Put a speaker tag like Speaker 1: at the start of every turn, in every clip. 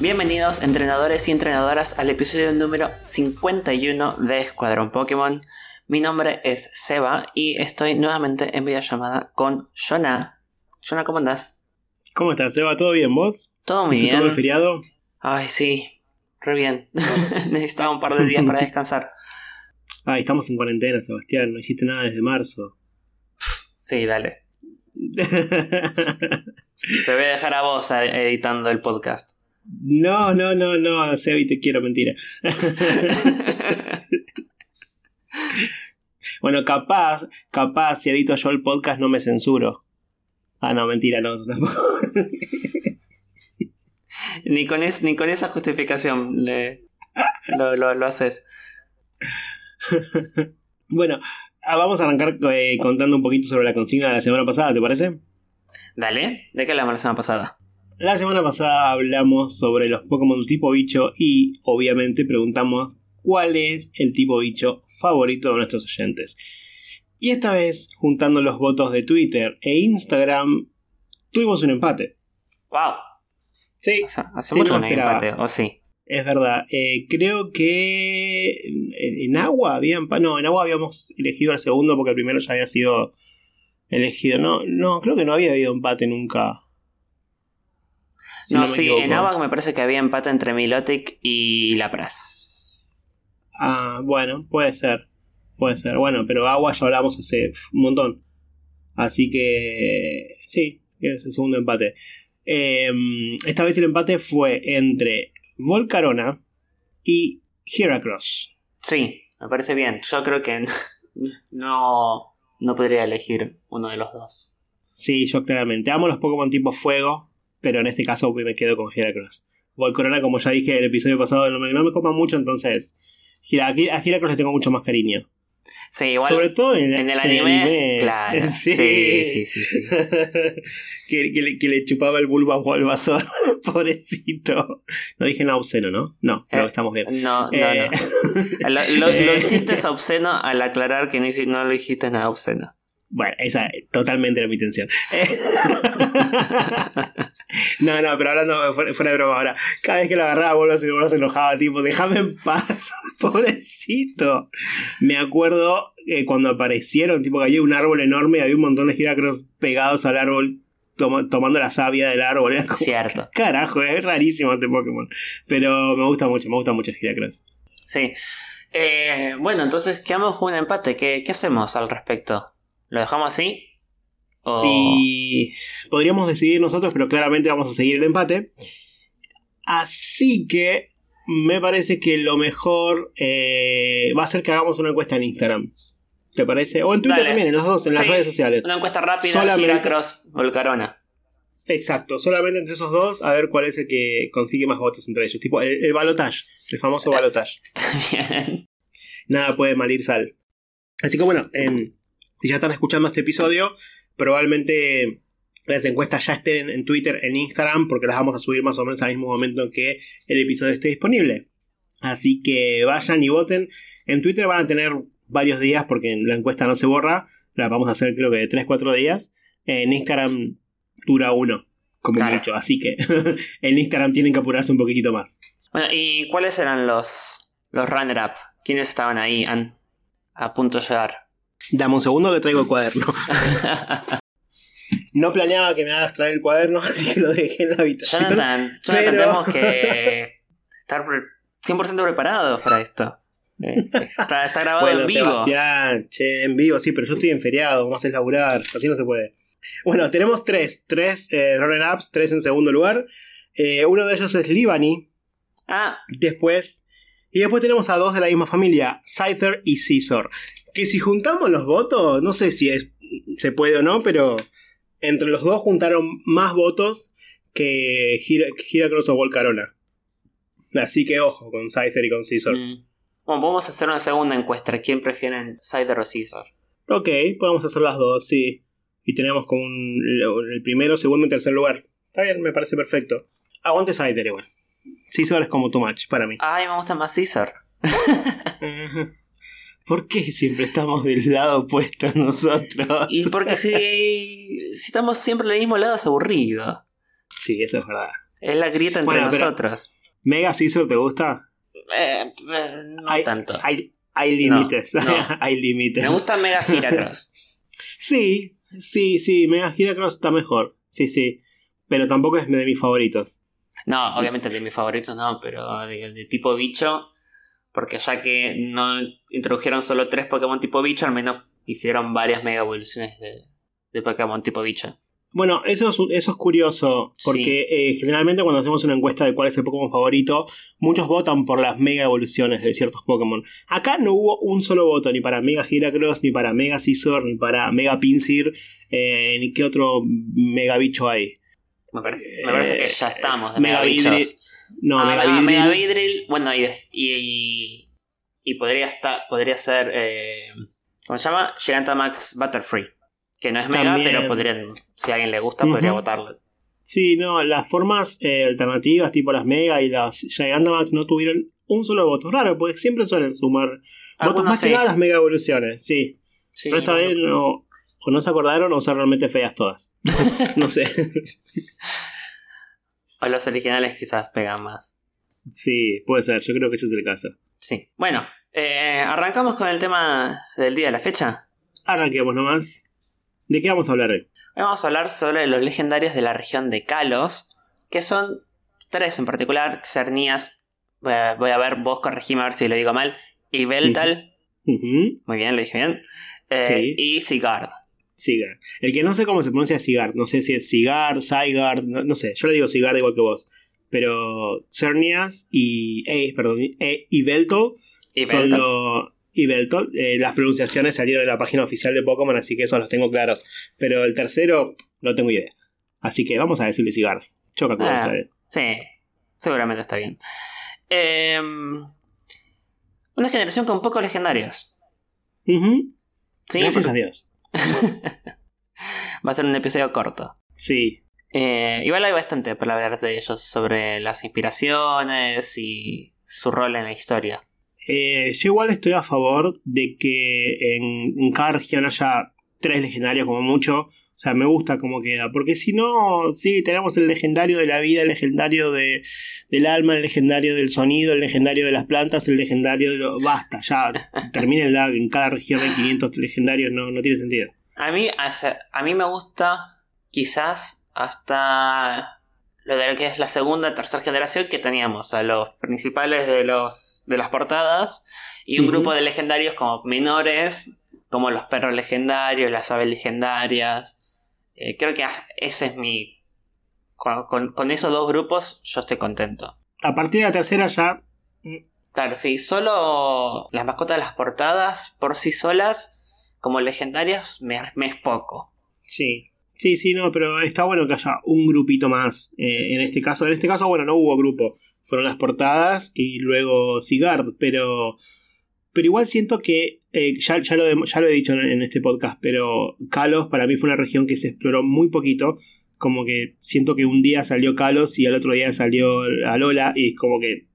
Speaker 1: Bienvenidos entrenadores y entrenadoras al episodio número 51 de Escuadrón Pokémon. Mi nombre es Seba y estoy nuevamente en videollamada con Jonah. Jonah, ¿cómo andás?
Speaker 2: ¿Cómo estás, Seba? ¿Todo bien, vos?
Speaker 1: Todo muy bien.
Speaker 2: ¿Todo el feriado?
Speaker 1: Ay, sí, re bien. Necesitaba un par de días para descansar.
Speaker 2: Ay, estamos en cuarentena, Sebastián. No hiciste nada desde marzo.
Speaker 1: Sí, dale. Te voy a dejar a vos editando el podcast.
Speaker 2: No, no, no, no, Sebi, te quiero, mentira. bueno, capaz, capaz, si edito yo el podcast no me censuro. Ah, no, mentira, no,
Speaker 1: ni, con ni con esa justificación lo, lo haces.
Speaker 2: bueno, Ah, vamos a arrancar eh, contando un poquito sobre la consigna de la semana pasada, ¿te parece?
Speaker 1: Dale, ¿de qué hablamos la semana pasada?
Speaker 2: La semana pasada hablamos sobre los Pokémon tipo bicho y obviamente preguntamos cuál es el tipo bicho favorito de nuestros oyentes. Y esta vez, juntando los votos de Twitter e Instagram, tuvimos un empate.
Speaker 1: ¡Wow!
Speaker 2: Sí.
Speaker 1: hace mucho no empate, ¿o sí?
Speaker 2: Es verdad. Eh, creo que en, agua habían. No, en agua habíamos elegido al segundo porque el primero ya había sido elegido. No, no, creo que no había habido empate nunca.
Speaker 1: No, sí, en agua me parece que había empate entre Milotic y Lapras.
Speaker 2: Ah, bueno, puede ser. Puede ser. Bueno, pero agua ya hablamos hace un montón. Así que. Sí, es el segundo empate. Em, esta vez el empate fue entre Volcarona y Heracross.
Speaker 1: Sí, me parece bien. Yo creo que no, no podría elegir uno de los dos.
Speaker 2: Sí, yo claramente. Amo los Pokémon tipo fuego, pero en este caso me quedo con Heracross. Volcarona, como ya dije en el episodio pasado, no me, no me copa mucho, entonces a Heracross le tengo mucho más cariño.
Speaker 1: Sí, igual.
Speaker 2: Sobre todo en,
Speaker 1: el, anime, Claro. Sí, sí, sí. sí,
Speaker 2: que, le, chupaba el bulbo a Bulbasaur. Pobrecito. No dije nada obsceno, ¿no? No, no, eh, estamos bien.
Speaker 1: No, no, eh, no. lo, lo, lo, hiciste obsceno al aclarar que no, no lo dijiste nada obsceno.
Speaker 2: Bueno, esa totalmente era mi intención. no, no, pero hablando fuera, de broma ahora. Cada vez que lo agarraba, Bolo se, enojaba, tipo, déjame en paz, pobrecito. Me acuerdo eh, cuando aparecieron, tipo, que había un árbol enorme y había un montón de giracros pegados al árbol. tomando la savia del árbol.
Speaker 1: Cierto.
Speaker 2: Carajo, es rarísimo este Pokémon. Pero me gusta mucho, me gusta mucho Giracross.
Speaker 1: Sí. Eh, bueno, entonces quedamos con un empate. ¿Qué, ¿Qué hacemos al respecto? ¿Lo dejamos así?
Speaker 2: Y podríamos decidir nosotros, pero claramente vamos a seguir el empate. Así que me parece que lo mejor eh, va a ser que hagamos una encuesta en Instagram. ¿Te parece? O en Twitter también, en los dos, en las redes sociales.
Speaker 1: Una encuesta rápida, solamente... Cross o el Carona.
Speaker 2: Exacto, solamente entre esos dos, a ver cuál es el que consigue más votos entre ellos. Tipo el, el balotage, el famoso balotage. Nada puede malir sal. Así que bueno, en si ya están escuchando este episodio, probablemente las encuestas ya estén en Twitter, en Instagram, porque las vamos a subir más o menos al mismo momento en que el episodio esté disponible. Así que vayan y voten. En Twitter van a tener varios días porque la encuesta no se borra. La vamos a hacer creo que de 3-4 días. En Instagram dura uno, como mucho. Así que en Instagram tienen que apurarse un poquitito más.
Speaker 1: Bueno, ¿y cuáles eran los, los runner-up? ¿Quiénes estaban ahí a punto de llegar?
Speaker 2: Dame un segundo que traigo el cuaderno. no planeaba que me hagas traer el cuaderno, así que lo dejé en la habitación.
Speaker 1: Jonathan, Jonathan tenemos que estar 100% preparados para esto. Eh, está, grabado en vivo.
Speaker 2: che, en vivo, sí, pero yo estoy en feriado, vamos a laburar, así no se puede. Bueno, tenemos tres, tres eh, ups, tres en segundo lugar. Eh, uno de ellos es Libani.
Speaker 1: Ah.
Speaker 2: Después. Y después tenemos a dos de la misma familia, Scyther y Caesar que si juntamos los votos, no sé si es, se puede o no, pero entre los dos juntaron más votos que Giracross o Volcarona. Así que ojo con Scyther y con Caesar. Mm.
Speaker 1: Bueno, vamos a hacer una segunda encuesta. ¿Quién prefieren, Scyther o Caesar?
Speaker 2: Ok, podemos hacer las dos, sí. Y tenemos como el primero, segundo y tercer lugar. Está bien, me parece perfecto. Aguante Scyther igual. Caesar es como too much para mí.
Speaker 1: Ay, me gusta más Caesar.
Speaker 2: ¿Por qué siempre estamos del lado opuesto nosotros?
Speaker 1: Y porque si, si estamos siempre del mismo lado es aburrido.
Speaker 2: Sí, eso es verdad.
Speaker 1: Es la grieta entre nosotros.
Speaker 2: ¿Mega Scissor te gusta?
Speaker 1: Eh, eh, no tanto.
Speaker 2: Hay, hay límites. hay límites.
Speaker 1: Me gusta Mega Giracross.
Speaker 2: sí, sí, sí. Mega Giracross está mejor. Sí, sí. Pero tampoco es de mis favoritos.
Speaker 1: No, obviamente de mis favoritos no, pero de, tipo bicho. Porque ya que no introdujeron solo tres Pokémon tipo bicho, al menos hicieron varias mega evoluciones de, de Pokémon tipo bicho.
Speaker 2: Bueno, eso es, eso es curioso, porque eh, generalmente cuando hacemos una encuesta de cuál es el Pokémon favorito, muchos votan por las mega evoluciones de ciertos Pokémon. Acá no hubo un solo voto, ni para Mega Heracross, ni para Mega Scizor, ni para Mega Pinsir, eh, ni qué otro mega bicho hay.
Speaker 1: Me parece, que ya estamos de Mega, bichos.
Speaker 2: No,
Speaker 1: ah, Mega, Vidril. Bueno, y, y, podría, estar, podría ser. Eh, ¿Cómo se llama? Gigantamax Butterfree. Que no es mega, pero podrían, si a alguien le gusta, podría votarlo.
Speaker 2: Sí, no, las formas eh, alternativas, tipo las Mega y las Gigantamax, no tuvieron un solo voto. Raro, porque siempre suelen sumar votos más que nada las Mega Evoluciones, sí. pero esta vez no, o no se acordaron o son realmente feas todas. no sé.
Speaker 1: o los originales quizás pegan más.
Speaker 2: Sí, puede ser, yo creo que ese es el caso.
Speaker 1: Sí. Bueno, eh, arrancamos con el tema del día de la fecha.
Speaker 2: Arranquemos nomás. ¿De qué vamos a hablar hoy?
Speaker 1: Vamos a hablar sobre los legendarios de la región de Kalos, que son tres en particular, Cernías, voy a, ver, vos corregime a ver si lo digo mal, y Beltal, muy bien, lo dije bien, eh, y Sigard.
Speaker 2: Sigard. El que no sé cómo se pronuncia Sigard, no sé si es Sigard, Sigard, no, sé, yo le digo Sigard igual que vos, pero Cernias y, eh, perdón, eh, y Beltal son los y Beltol. Eh, las pronunciaciones salieron de la página oficial de Pokémon, así que eso los tengo claros. Pero el tercero no tengo idea. Así que vamos a decirle Sigard. Choca con ah,
Speaker 1: Sí, seguramente está bien. Em, una generación con pocos legendarios.
Speaker 2: ¿Sí? Gracias a Dios.
Speaker 1: Va a ser un episodio corto.
Speaker 2: Sí.
Speaker 1: Eh, igual hay bastante para hablar de ellos sobre las inspiraciones y su rol en la historia.
Speaker 2: Eh, yo igual estoy a favor de que en, cada región haya tres legendarios como mucho. O sea, me gusta cómo queda. Porque si no, sí, tenemos el legendario de la vida, el legendario de, del alma, el legendario del sonido, el legendario de las plantas, el legendario de lo... Basta, ya. termina el lag. En cada región hay 500 legendarios. No, no tiene sentido.
Speaker 1: A mí, a mí me gusta quizás hasta lo de lo que es la segunda, tercera generación, que teníamos a los principales de, los, de las portadas y un grupo de legendarios como menores, como los perros legendarios, las aves legendarias. Eh, creo que ese es mi... Con, esos dos grupos yo estoy contento.
Speaker 2: A partir de la tercera ya...
Speaker 1: Mm. Claro, sí, solo las mascotas de las portadas por sí solas, como legendarias, me, me es poco.
Speaker 2: Sí, Sí, sí, no, pero está bueno que haya un grupito más. Eh, en este caso, en este caso, bueno, no hubo grupo. Fueron las portadas y luego Sigard, pero. Pero igual siento que. Eh, ya, ya, lo, ya, lo, he dicho en, este podcast, pero Kalos para mí fue una región que se exploró muy poquito. Como que siento que un día salió Kalos y al otro día salió Alola y es como que.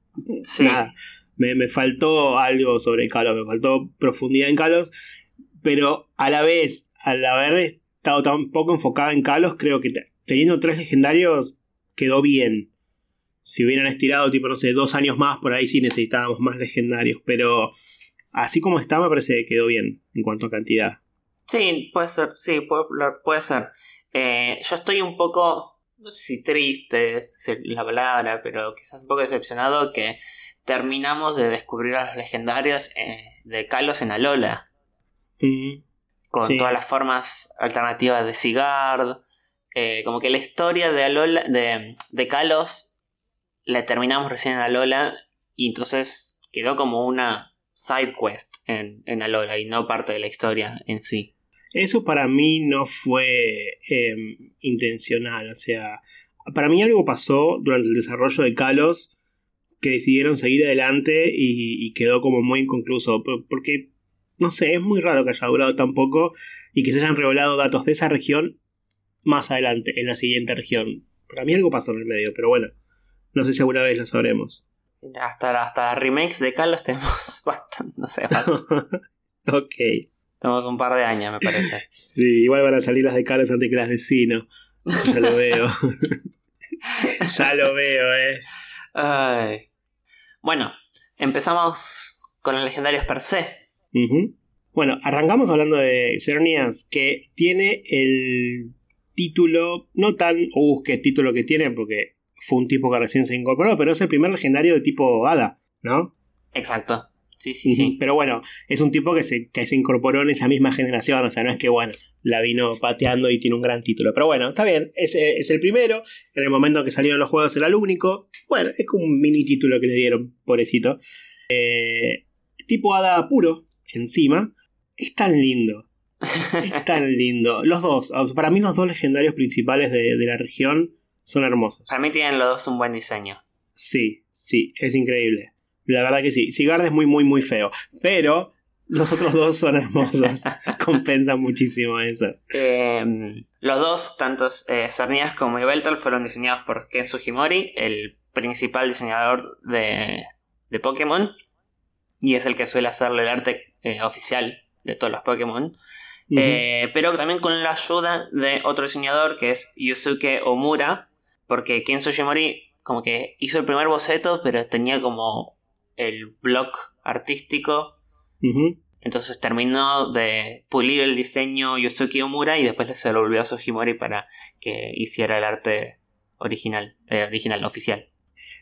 Speaker 2: Nada. Me, me faltó algo sobre Kalos, me faltó profundidad en Kalos. Pero a la vez, al haber estado tan poco enfocada en Kalos, creo que teniendo tres legendarios quedó bien. Si hubieran estirado, tipo, no sé, dos años más, por ahí sí necesitábamos más legendarios. Pero así como está, me parece que quedó bien en cuanto a cantidad.
Speaker 1: Sí, puede ser, sí, puede, ser. Eh, yo estoy un poco, no sé si triste es la palabra, pero quizás un poco decepcionado que terminamos de descubrir a los legendarios eh, de Kalos en Alola. Con todas las formas alternativas de Sigard. Eh, como que la historia de, Alola, de, de Kalos la terminamos recién en Alola y entonces quedó como una side quest en, en Alola y no parte de la historia en sí.
Speaker 2: Eso para mí no fue em, intencional, o sea, para mí algo pasó durante el desarrollo de Kalos que decidieron seguir adelante y, y quedó como muy inconcluso, porque no sé, es muy raro que haya durado tan poco y que se hayan revelado datos de esa región más adelante, en la siguiente región. Para mí algo pasó en el medio, pero bueno, no sé si alguna vez lo sabremos.
Speaker 1: Hasta, hasta las remakes de Carlos tenemos bastante, no sé.
Speaker 2: ok.
Speaker 1: Tenemos un par de años, me parece.
Speaker 2: sí, igual van a salir las de Carlos antes que las de Sino. Ya lo veo. ya lo veo, eh.
Speaker 1: Ay. Bueno, empezamos con los legendarios per se.
Speaker 2: Bueno, arrancamos hablando de Cernias, que tiene el título, no tan, uh, qué título que tiene, porque fue un tipo que recién se incorporó, pero es el primer legendario de tipo Hada, ¿no?
Speaker 1: Exacto. Sí, sí, sí.
Speaker 2: Pero bueno, es un tipo que se, que se incorporó en esa misma generación, o sea, no es que, bueno, la vino pateando y tiene un gran título. Pero bueno, está bien, es, es el primero, en el momento que salieron los juegos era el único. Bueno, es como un mini título que le dieron, pobrecito. Eh, tipo Hada puro, encima. Es tan lindo. Es tan lindo. Los dos, para mí los dos legendarios principales de, de la región son hermosos.
Speaker 1: Para mí tienen los dos un buen diseño.
Speaker 2: Sí, sí, es increíble. La verdad que sí. Sigard es muy, muy, muy feo. Pero los otros dos son hermosos. Compensan muchísimo eso.
Speaker 1: Eh, los dos, tanto eh, Cernias como Yveltal, fueron diseñados por Ken Sugimori, el principal diseñador de, de Pokémon. Y es el que suele hacerle el arte eh, oficial de todos los Pokémon. Eh, pero también con la ayuda de otro diseñador que es Yusuke Omura. Porque Ken Sugimori como que hizo el primer boceto, pero tenía como el block artístico. Entonces terminó de pulir el diseño Yusuke Omura y después se lo volvió a Sugimori para que hiciera el arte original, eh, original, oficial.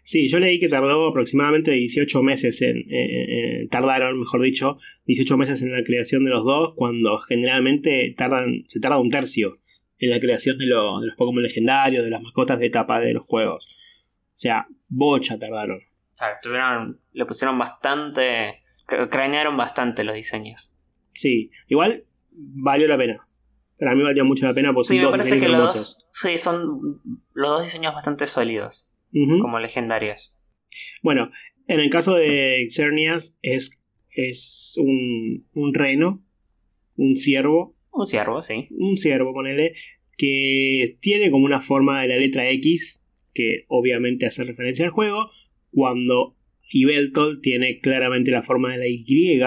Speaker 2: Sí, yo leí que tardó aproximadamente 18 meses en, tardaron, mejor dicho, 18 meses en la creación de los dos, cuando generalmente tardan, se tarda un tercio en la creación de, lo- de los Pokémon legendarios, de las mascotas de etapa de los juegos. O sea, bocha tardaron.
Speaker 1: Claro, estuvieron, le pusieron bastante, cr- cranearon bastante los diseños.
Speaker 2: Sí, igual valió la pena. Para mí valió mucho la pena porque
Speaker 1: Sí, me
Speaker 2: dos
Speaker 1: parece que los dos, sí, son los dos diseños bastante sólidos, como legendarios.
Speaker 2: Bueno, en el caso de Xerneas es, es un, un reno, un ciervo,
Speaker 1: Un ciervo, sí.
Speaker 2: un ciervo, ponele, que tiene como una forma de la letra X, que obviamente hace referencia al juego, cuando Ibeltol tiene claramente la forma de la Y,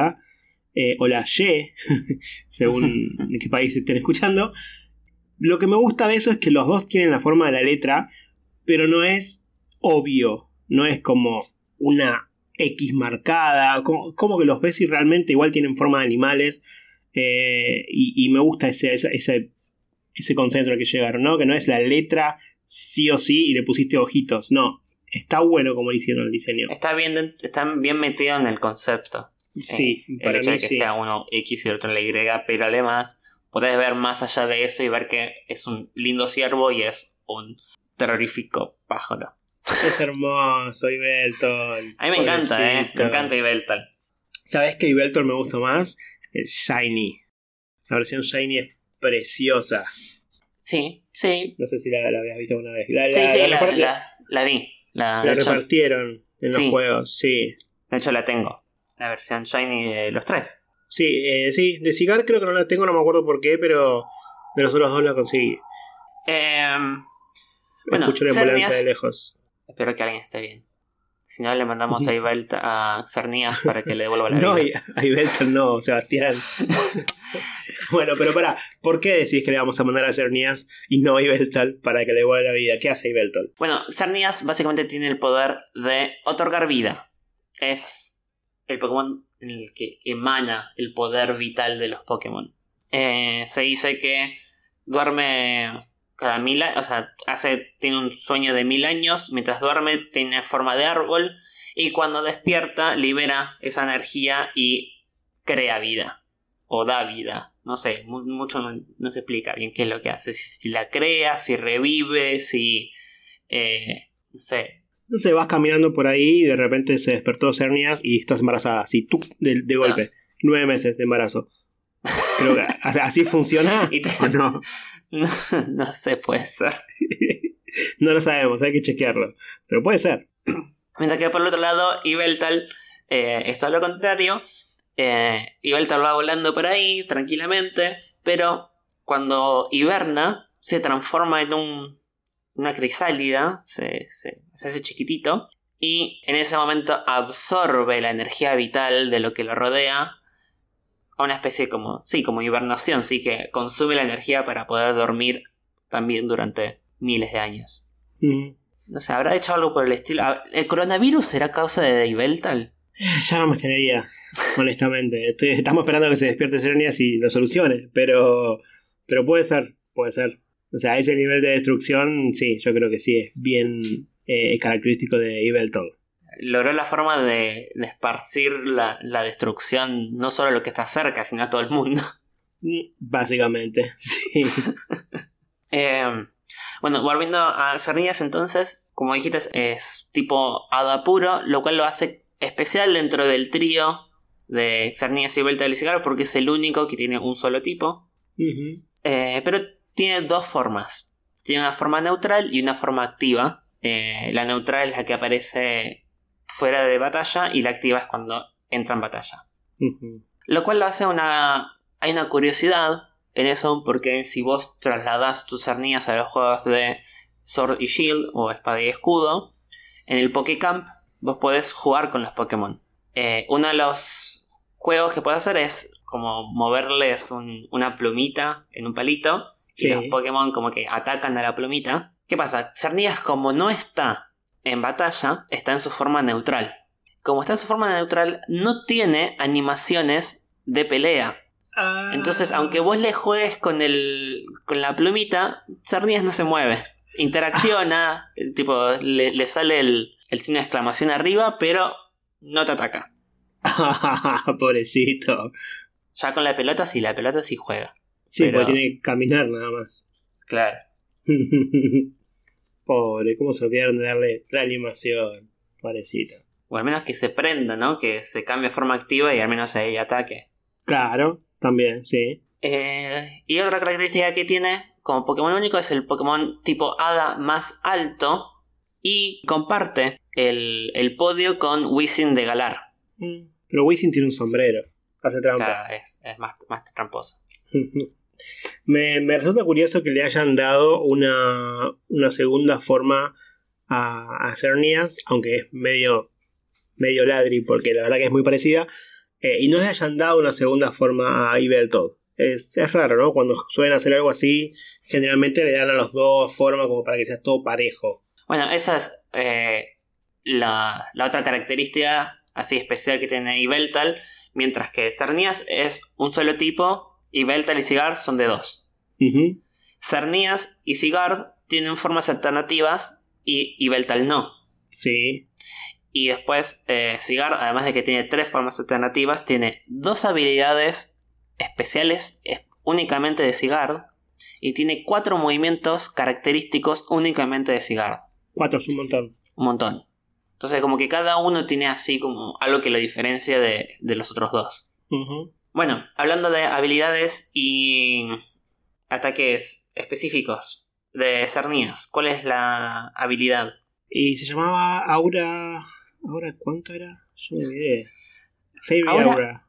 Speaker 2: eh, o la Y, según en qué país estén escuchando. Lo que me gusta de eso es que los dos tienen la forma de la letra, pero no es obvio, no es como una X marcada, como, como que los ves y realmente igual tienen forma de animales. Eh, y, y me gusta ese, ese, ese, concepto al que llegaron, ¿no? Que no es la letra sí o sí y le pusiste ojitos, no. Está bueno como hicieron el diseño.
Speaker 1: Está bien, está bien metido en el concepto.
Speaker 2: Sí,
Speaker 1: Eh, el
Speaker 2: para
Speaker 1: hecho
Speaker 2: mí
Speaker 1: de que
Speaker 2: sí.
Speaker 1: sea uno X y el otro en la Y, pero además podés ver más allá de eso y ver que es un lindo ciervo y es un terrorífico pájaro.
Speaker 2: Es hermoso, Ibeltol.
Speaker 1: A mí me encanta, eh. Me encanta Ibeltal.
Speaker 2: ¿Sabes qué Ibeltol me gusta más? El Shiny. La versión Shiny es preciosa.
Speaker 1: Sí, sí.
Speaker 2: No sé si la, la habías visto alguna vez. La,
Speaker 1: Sí,
Speaker 2: la-
Speaker 1: sí,
Speaker 2: la
Speaker 1: vi. La,
Speaker 2: repartieron en los
Speaker 1: Sí.
Speaker 2: juegos, sí.
Speaker 1: de hecho, la tengo. La versión Shiny de los tres.
Speaker 2: Sí, eh, sí, de Cigar creo que no la tengo, no me acuerdo por qué, pero de los otros dos la conseguí.
Speaker 1: Em, Bueno,
Speaker 2: Escucho la ambulancia de lejos.
Speaker 1: espero que alguien esté bien. Si no, le mandamos a Ibelta a Cernías para que le devuelva la
Speaker 2: No,
Speaker 1: vida.
Speaker 2: a Ibelton no, Sebastián. bueno, pero pará, ¿por qué decís que le vamos a mandar a Cernias y no a Ibeltal para que le devuelva la vida? ¿Qué hace Ibelton?
Speaker 1: Bueno, Cernías básicamente tiene el poder de otorgar vida. Es el Pokémon en el que emana el poder vital de los Pokémon. Eh, se dice que duerme cada mil años, o sea, hace, tiene un sueño de mil años, mientras duerme tiene forma de árbol y cuando despierta libera esa energía y crea vida o da vida. No sé, mu- mucho no, no se explica bien qué es lo que hace. Si, si la crea, si revive, si... eh, no sé.
Speaker 2: Entonces vas caminando por ahí y de repente se despertó Cernias y estás embarazada, así, tú, de, de golpe. Nueve meses de embarazo. Creo que a- así funciona.
Speaker 1: Y te-
Speaker 2: ¿O no?
Speaker 1: No, no sé, puede ser.
Speaker 2: no lo sabemos, hay que chequearlo. Pero puede ser.
Speaker 1: Mientras que por el otro lado, Ibeltal, eh, esto es lo contrario. Eh, Ibeltal va volando por ahí tranquilamente, pero cuando hiberna, se transforma en un, una crisálida, se, se, se hace chiquitito, y en ese momento absorbe la energía vital de lo que lo rodea a una especie como, sí, como hibernación, sí, que consume la energía para poder dormir también durante miles de años.
Speaker 2: Mm.
Speaker 1: No sé, ¿habrá hecho algo por el estilo? ¿El coronavirus será causa de Ibeltal?
Speaker 2: Ya no me extrañaría, honestamente. Estoy- estamos esperando que se despierte Serenias y lo solucione, pero, pero puede ser, puede ser. O sea, ese nivel de destrucción, sí, yo creo que sí, es bien eh, característico de Ibelton.
Speaker 1: Logró la forma de, de esparcir la, la destrucción, no solo a lo que está cerca, sino a todo el mundo.
Speaker 2: Mm, Básicamente, sí.
Speaker 1: Eh, bueno, volviendo a Cernías entonces, como dijiste, es tipo hada puro, lo cual lo hace especial dentro del trío de Cernías y Beltal y Cigarro porque es el único que tiene un solo tipo. Eh, pero tiene dos formas. Tiene una forma neutral y una forma activa. Eh, la neutral es la que aparece fuera de batalla y la activa es cuando entra en batalla. Lo cual lo hace una... Hay una curiosidad en eso porque si vos trasladas tus cernías a los juegos de Sword y Shield o Espada y Escudo, en el Pokécamp vos podés jugar con los Pokémon. Eh, uno de los juegos que puedes hacer es como moverles un- una plumita en un palito y los Pokémon como que atacan a la plumita. ¿Qué pasa? Cernías como no está en batalla, está en su forma neutral. Como está en su forma neutral, no tiene animaciones de pelea.
Speaker 2: Ah.
Speaker 1: Entonces, aunque vos le juegues con el. con la plumita, Cernías no se mueve. Interacciona, tipo, le, le sale el, el signo de exclamación arriba, pero no te ataca.
Speaker 2: Pobrecito.
Speaker 1: Ya con la pelota sí, la pelota sí juega.
Speaker 2: Sí,
Speaker 1: Pero-
Speaker 2: porque tiene que caminar nada más.
Speaker 1: Claro.
Speaker 2: Pobre, cómo se olvidaron de darle la animación. Pobrecito.
Speaker 1: O al menos que se prenda, ¿no? Que se cambie de forma activa y al menos ahí ataque.
Speaker 2: Claro, también, sí.
Speaker 1: Eh, y otra característica que tiene como Pokémon único es el Pokémon tipo Hada más alto y comparte el, el podio con Wizzing de Galar.
Speaker 2: Mm. Pero Wisin tiene un sombrero. Hace trampa.
Speaker 1: Claro, es, es más, más tramposo.
Speaker 2: me, resulta curioso que le hayan dado una, una segunda forma a, a Cernias, aunque es medio, medio ladri, porque la verdad que es muy parecida, eh, y no le hayan dado una segunda forma a Ibeltoad. Es, es raro, ¿no? Cuando suelen hacer algo así, generalmente le dan a los dos formas como para que sea todo parejo.
Speaker 1: Bueno, esa es eh, la, la otra característica así especial que tiene Ibeltal, mientras que Cernias es un solo tipo y Beltal y Sigard son de dos.
Speaker 2: Ujú.
Speaker 1: Cernias y Sigard tienen formas alternativas y Ibeltal no.
Speaker 2: Sí.
Speaker 1: Y después, eh, Cigar, además de que tiene tres formas alternativas, tiene dos habilidades especiales es- únicamente de Cigar. Y tiene cuatro movimientos característicos únicamente de Cigar.
Speaker 2: Cuatro es un montón.
Speaker 1: Un montón. Entonces, como que cada uno tiene así como algo que lo diferencia de, de los otros dos.
Speaker 2: Ujú.
Speaker 1: Bueno, hablando de habilidades y ataques específicos de Cernías, ¿cuál es la habilidad?
Speaker 2: Y se llamaba Aura. ¿Aura cuánto era? Yo me olvidé. Fairy
Speaker 1: Aura.
Speaker 2: Aura.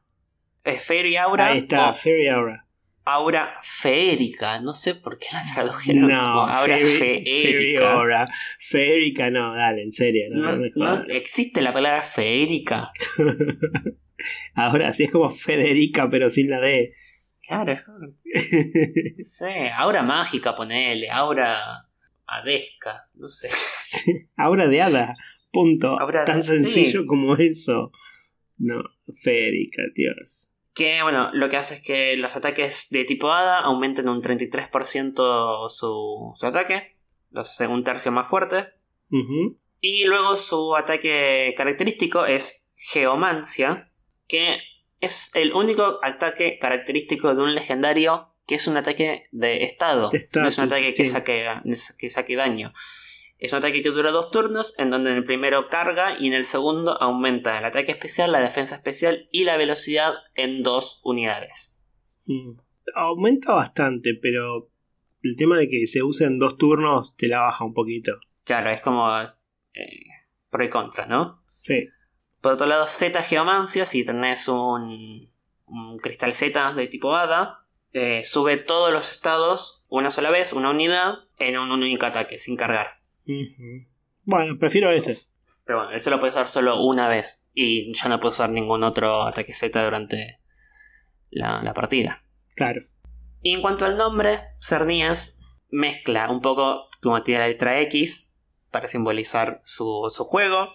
Speaker 1: ¿Es Fairy Aura?
Speaker 2: Ahí está, Fairy Aura.
Speaker 1: aura feérica. No sé por qué la tradujeron
Speaker 2: No,
Speaker 1: como aura
Speaker 2: Fairy
Speaker 1: feérica.
Speaker 2: Aura. Feérica no, dale, en serio. No,
Speaker 1: existe la palabra feérica.
Speaker 2: Ahora sí es como Federica, pero sin la D.
Speaker 1: Claro, es como- no sé, aura mágica, ponele, aura adesca, no sé.
Speaker 2: Aura de hada. Punto.
Speaker 1: Aura de-
Speaker 2: Tan sencillo
Speaker 1: sí.
Speaker 2: como eso. No, Federica, Dios.
Speaker 1: Que bueno, lo que hace es que los ataques de tipo hada aumenten un 33% su, su ataque, los hace un tercio más fuerte. Y luego su ataque característico es Geomancia, que es el único ataque característico de un legendario que es un ataque de estado. No es un ataque que
Speaker 2: sí.
Speaker 1: saque, que saque daño. Es un ataque que dura dos turnos, en donde en el primero carga y en el segundo aumenta el ataque especial, la defensa especial y la velocidad en dos unidades.
Speaker 2: Mm. Aumenta bastante, pero el tema de que se use en dos turnos te la baja un poquito.
Speaker 1: Claro, es como eh, pro y contra, ¿no?
Speaker 2: Sí.
Speaker 1: Por otro lado, Z Geomancia, si tenés un, un cristal Z de tipo Hada, eh, sube todos los estados una sola vez, una unidad, en un único ataque, sin cargar.
Speaker 2: Bueno, prefiero ese.
Speaker 1: Pero bueno, ese lo puedes usar solo una vez y ya no puedes usar ningún otro ataque Z durante la, la partida.
Speaker 2: Claro.
Speaker 1: Y en cuanto al nombre, Cernías mezcla un poco, como tiene la letra X, para simbolizar su, juego.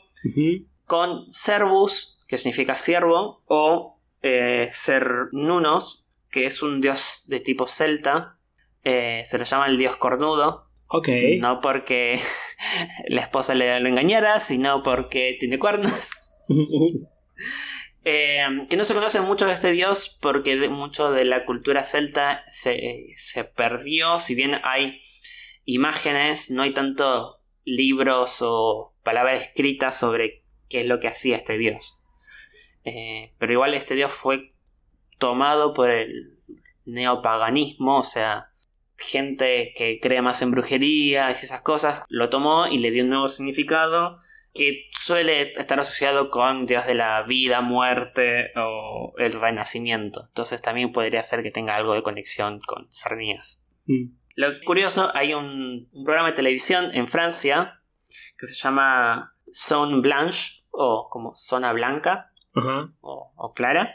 Speaker 1: Con Cervus, que significa siervo, o eh, Cernunos, que es un dios de tipo celta. Eh, se lo llama el dios cornudo.
Speaker 2: Ok.
Speaker 1: No porque la esposa le lo engañara, sino porque tiene cuernos. Eh, que no se conoce mucho de este dios porque mucho de la cultura celta se, se, perdió. Si bien hay imágenes, no hay tanto libros o palabras escritas sobre qué es lo que hacía este dios. Eh, pero igual este dios fue tomado por el neopaganismo, o sea, gente que cree más en brujería y esas cosas, lo tomó y le dio un nuevo significado que suele estar asociado con dios de la vida, muerte o el renacimiento. Entonces también podría ser que tenga algo de conexión con Sarnías. Mm. Lo curioso, hay un, programa de televisión en Francia que se llama Zone Blanche o como Zona Blanca o, o Clara,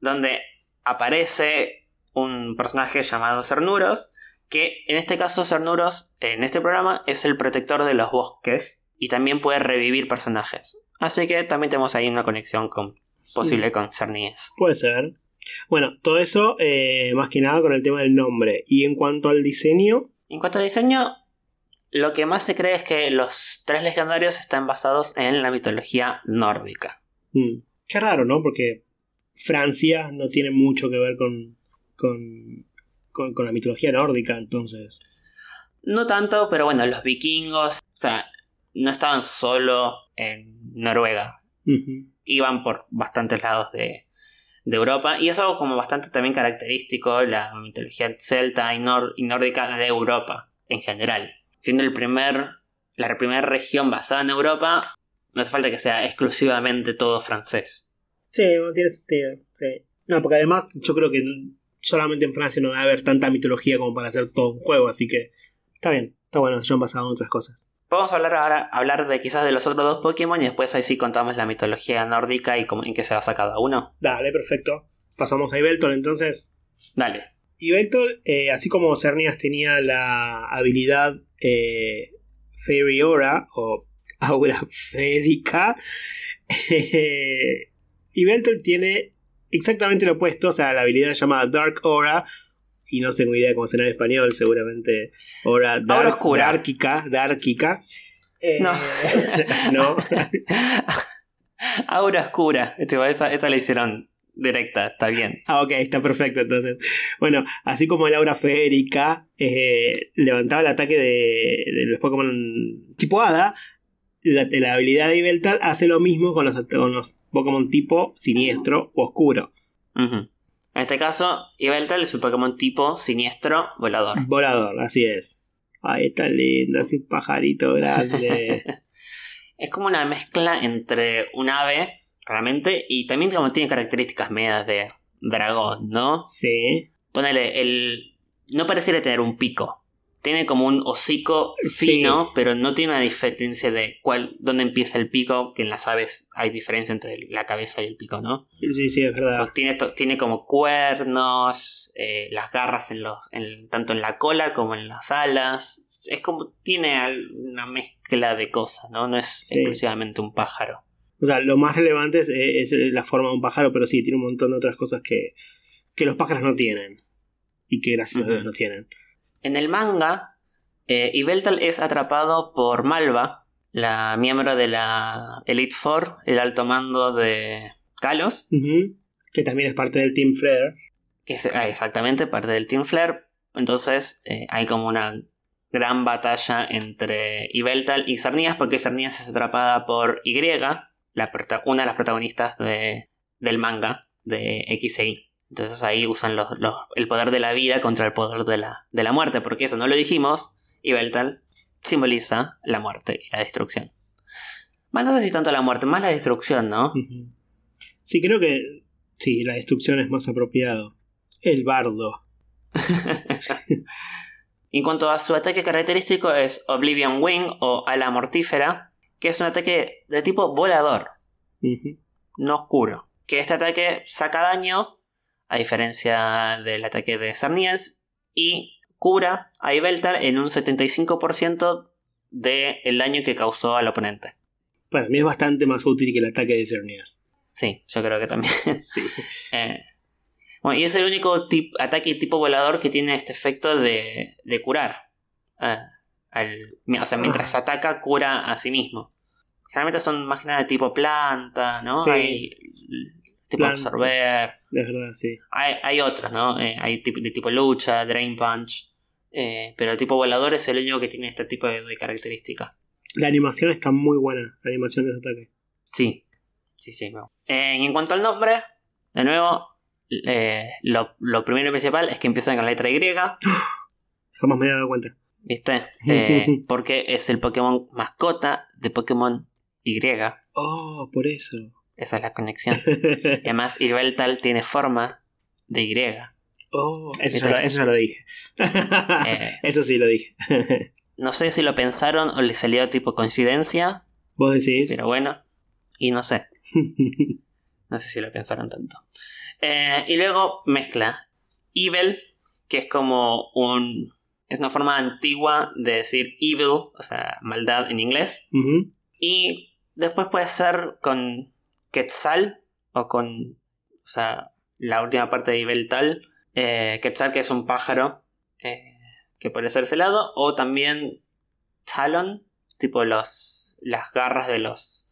Speaker 1: donde aparece un personaje llamado Cernuros que en este caso Cernuros, en este programa, es el protector de los bosques y también puede revivir personajes. Así que también tenemos ahí una conexión con posible con Cerníes.
Speaker 2: Puede ser. Bueno, todo eso eh, más que nada con el tema del nombre. Y en cuanto al diseño.
Speaker 1: En cuanto al diseño, lo que más se cree es que los tres legendarios están basados en la mitología nórdica.
Speaker 2: Mm. Qué raro, ¿no? Porque Francia no tiene mucho que ver con, con con, la mitología nórdica, entonces.
Speaker 1: No tanto, pero bueno, los vikingos, o sea, no estaban solo en Noruega. Iban por bastantes lados de, de, Europa. Y es algo como bastante también característico, la mitología celta y, nórdica de Europa en general. Siendo el primer, la primera región basada en Europa, no hace falta que sea exclusivamente todo francés.
Speaker 2: Sí, tiene sentido. Sí. No, porque además yo creo que solamente en Francia no va a haber tanta mitología como para hacer todo un juego, así que está bien, está bueno, ya han pasado otras cosas.
Speaker 1: Vamos a hablar ahora hablar de quizás de los otros dos Pokémon y después ahí sí contamos la mitología nórdica y cómo, en qué se basa cada uno.
Speaker 2: Dale, perfecto. Pasamos a Ibeltol entonces.
Speaker 1: Dale.
Speaker 2: Ibeltol, eh, así como Cernias tenía la habilidad eh, Fairy Aura o Aura Férica, eh, Ibeltol tiene exactamente lo opuesto, o sea, la habilidad llamada Dark Aura, y no tengo idea cómo será en español, seguramente Aura,
Speaker 1: dark, oscura.
Speaker 2: Darkica, darkica.
Speaker 1: Eh, no. no. Aura oscura. Esta, esta la hicieron directa, está bien.
Speaker 2: Ah, ok, está perfecto entonces. Bueno, así como el aura férica eh, levantaba el ataque de, de, los Pokémon tipo Hada, la, habilidad de Ibeltal hace lo mismo con los, con los Pokémon tipo siniestro o oscuro.
Speaker 1: En este caso, Ibeltal es un Pokémon tipo siniestro volador.
Speaker 2: Volador, así es. Ay, está lindo, es un pajarito grande.
Speaker 1: es como una mezcla entre un ave, realmente, y también como tiene características medias de dragón, ¿no?
Speaker 2: Sí.
Speaker 1: Ponele, el. No pareciera tener un pico tiene como un hocico fino, pero no tiene una diferencia de cuál, dónde empieza el pico, que en las aves hay diferencia entre la cabeza y el pico, ¿no?
Speaker 2: Sí, sí, es verdad.
Speaker 1: Pues tiene, tiene como cuernos, eh, las garras en los, tanto en la cola como en las alas. Es como, tiene una mezcla de cosas, ¿no? No es exclusivamente un pájaro.
Speaker 2: O sea, lo más relevante es, la forma de un pájaro, pero sí, tiene un montón de otras cosas que, que los pájaros no tienen. Y que gracias a Dios no tienen.
Speaker 1: En el manga, eh, Ibeltal es atrapado por Malva, la miembro de la Elite Four, el alto mando de Kalos.
Speaker 2: Que también es parte del Team.
Speaker 1: Que es ah, exactamente parte del Team Flare. Entonces eh, hay como una gran batalla entre Ibeltal y Cernías, porque Cernías es atrapada por Y, la una de las protagonistas de, del manga de XI. Entonces ahí usan el poder de la vida contra el poder de la, de la muerte, porque eso no lo dijimos, y Beltal simboliza la muerte y la destrucción. Más no sé si tanto la muerte, más la destrucción, ¿no?
Speaker 2: Sí, creo que sí, la destrucción es más apropiado. El bardo.
Speaker 1: en cuanto a su ataque característico es Oblivion Wing o ala mortífera, que es un ataque de tipo volador, no oscuro. Que este ataque saca daño a diferencia del ataque de Sarnies, y cura a Ibeltar en un 75% del el daño que causó al oponente.
Speaker 2: Para mí es bastante más útil que el ataque de Cernias.
Speaker 1: Sí, yo creo que también.
Speaker 2: Sí.
Speaker 1: Eh, bueno, y es el único tip- ataque tipo volador que tiene este efecto de, de curar. eh, al- o sea, mientras ataca, cura a sí mismo. Generalmente son más que nada de tipo planta, ¿no?
Speaker 2: Sí.
Speaker 1: Hay tipo
Speaker 2: Planta.
Speaker 1: absorber.
Speaker 2: Verdad, sí.
Speaker 1: Hay, hay otros, ¿no? Eh, hay de tipo lucha, drain punch. eh, pero el tipo volador es el único que tiene este tipo de, de característica.
Speaker 2: La animación está muy buena, la animación de ese ataque.
Speaker 1: Sí, sí, sí. Eh, y en cuanto al nombre, de nuevo, eh, lo, lo primero y principal es que empiezan con la letra Y,
Speaker 2: Jamás me he dado cuenta.
Speaker 1: ¿Viste? Eh, porque es el Pokémon mascota de Pokémon Y.
Speaker 2: Oh, por eso.
Speaker 1: Esa es la conexión. Y además, Irveltal tiene forma de Y.
Speaker 2: oh, eso, ya,
Speaker 1: Entonces-
Speaker 2: eso ya lo dije.
Speaker 1: Eh,
Speaker 2: eso sí lo dije.
Speaker 1: no sé si lo pensaron o le salió tipo coincidencia,
Speaker 2: ¿Vos decís?
Speaker 1: pero bueno. Y no sé. No sé si lo pensaron tanto. Eh, y luego mezcla Evil, que es como un. Es una forma antigua de decir evil, o sea, maldad en inglés. Y después puede ser con Quetzal o con. O sea, la última parte de Evil tal. Eh, Quetzal, que es un pájaro eh, que puede ser ese lado. O también Talon, tipo los, las garras de los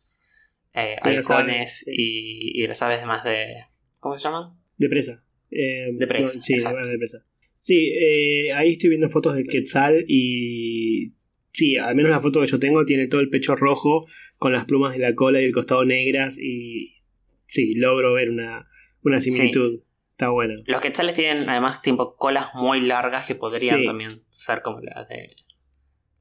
Speaker 1: eh, halcones y, y las aves más de. ¿Cómo se llaman?
Speaker 2: De presa. Eh,
Speaker 1: De presa,
Speaker 2: no, sí, de presa. Sí, eh, ahí estoy viendo fotos del Quetzal y. Sí, al menos la foto que yo tengo tiene todo el pecho rojo con las plumas de la cola y el costado negras y. Sí, logro ver una, una similitud. Está bueno.
Speaker 1: Los quetzales tienen además tipo colas muy largas que podrían
Speaker 2: Sí.
Speaker 1: también ser como la de.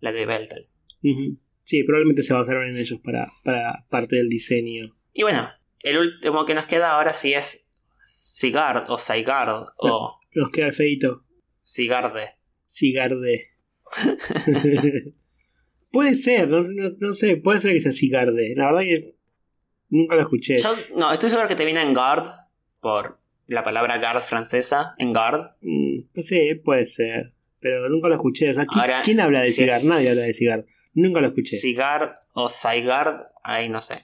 Speaker 1: La de Beltal.
Speaker 2: Ujú. Sí, probablemente se basaron en ellos para, para parte del diseño.
Speaker 1: Y bueno, el último que nos queda ahora sí es Sigard o Saigard o
Speaker 2: Nos queda el feito.
Speaker 1: Sigarde.
Speaker 2: Cigarde. puede ser, no, no- no sé, puede ser que sea Cigarde. La verdad que nunca lo escuché.
Speaker 1: Yo no, estoy seguro que te viene en Guard por la palabra Guard francesa, en Guard.
Speaker 2: Mm, no sé, puede ser. Pero nunca lo escuché. O sea, ¿qui-
Speaker 1: Ahora,
Speaker 2: ¿quién habla de
Speaker 1: si
Speaker 2: cigar?
Speaker 1: es-
Speaker 2: Nadie habla de cigar. Nunca lo escuché.
Speaker 1: Sigard o Saigard, ahí no sé.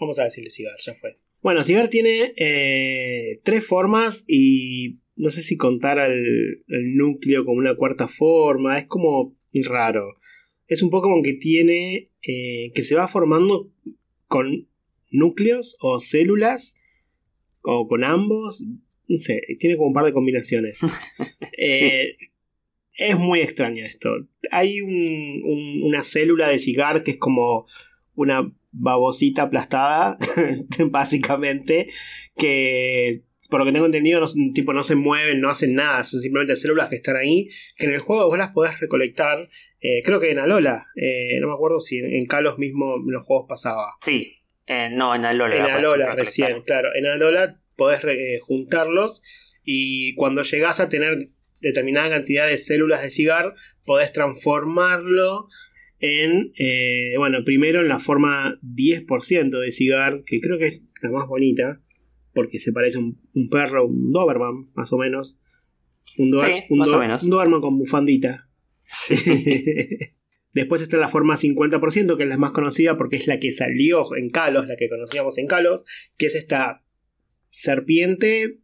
Speaker 2: Vamos a decirle cigar, ya fue. Bueno, cigar tiene eh, tres formas y no sé si contar al, el núcleo como una cuarta forma. Es como raro. Es un Pokémon que tiene. eh, que se va formando con núcleos o células. O con ambos. No sé, tiene como un par de combinaciones. Eh, Es muy extraño esto. Hay un- un- una célula de cigar que es como una babosita aplastada, básicamente, que por lo que tengo entendido no, tipo, no se mueven, no hacen nada, son simplemente células que están ahí, que en el juego vos las podés recolectar, eh, creo que en Alola, eh, no me acuerdo si en, en Kalos mismo en los juegos pasaba.
Speaker 1: Sí, eh, no, en Alola.
Speaker 2: En Alola recién, claro. En Alola podés juntarlos y cuando llegás a tener determinada cantidad de células de cigar, podés transformarlo en, bueno, primero en la forma 10% de cigar, que creo que es la más bonita, porque se parece a un, un perro, un Doberman, más o menos. Un, Dober-
Speaker 1: Sí,
Speaker 2: un
Speaker 1: más
Speaker 2: Do-
Speaker 1: o menos.
Speaker 2: un Doberman con bufandita.
Speaker 1: Sí.
Speaker 2: Después está la forma 50%, que es la más conocida porque es la que salió en Kalos, la que conocíamos en Kalos, que es esta serpiente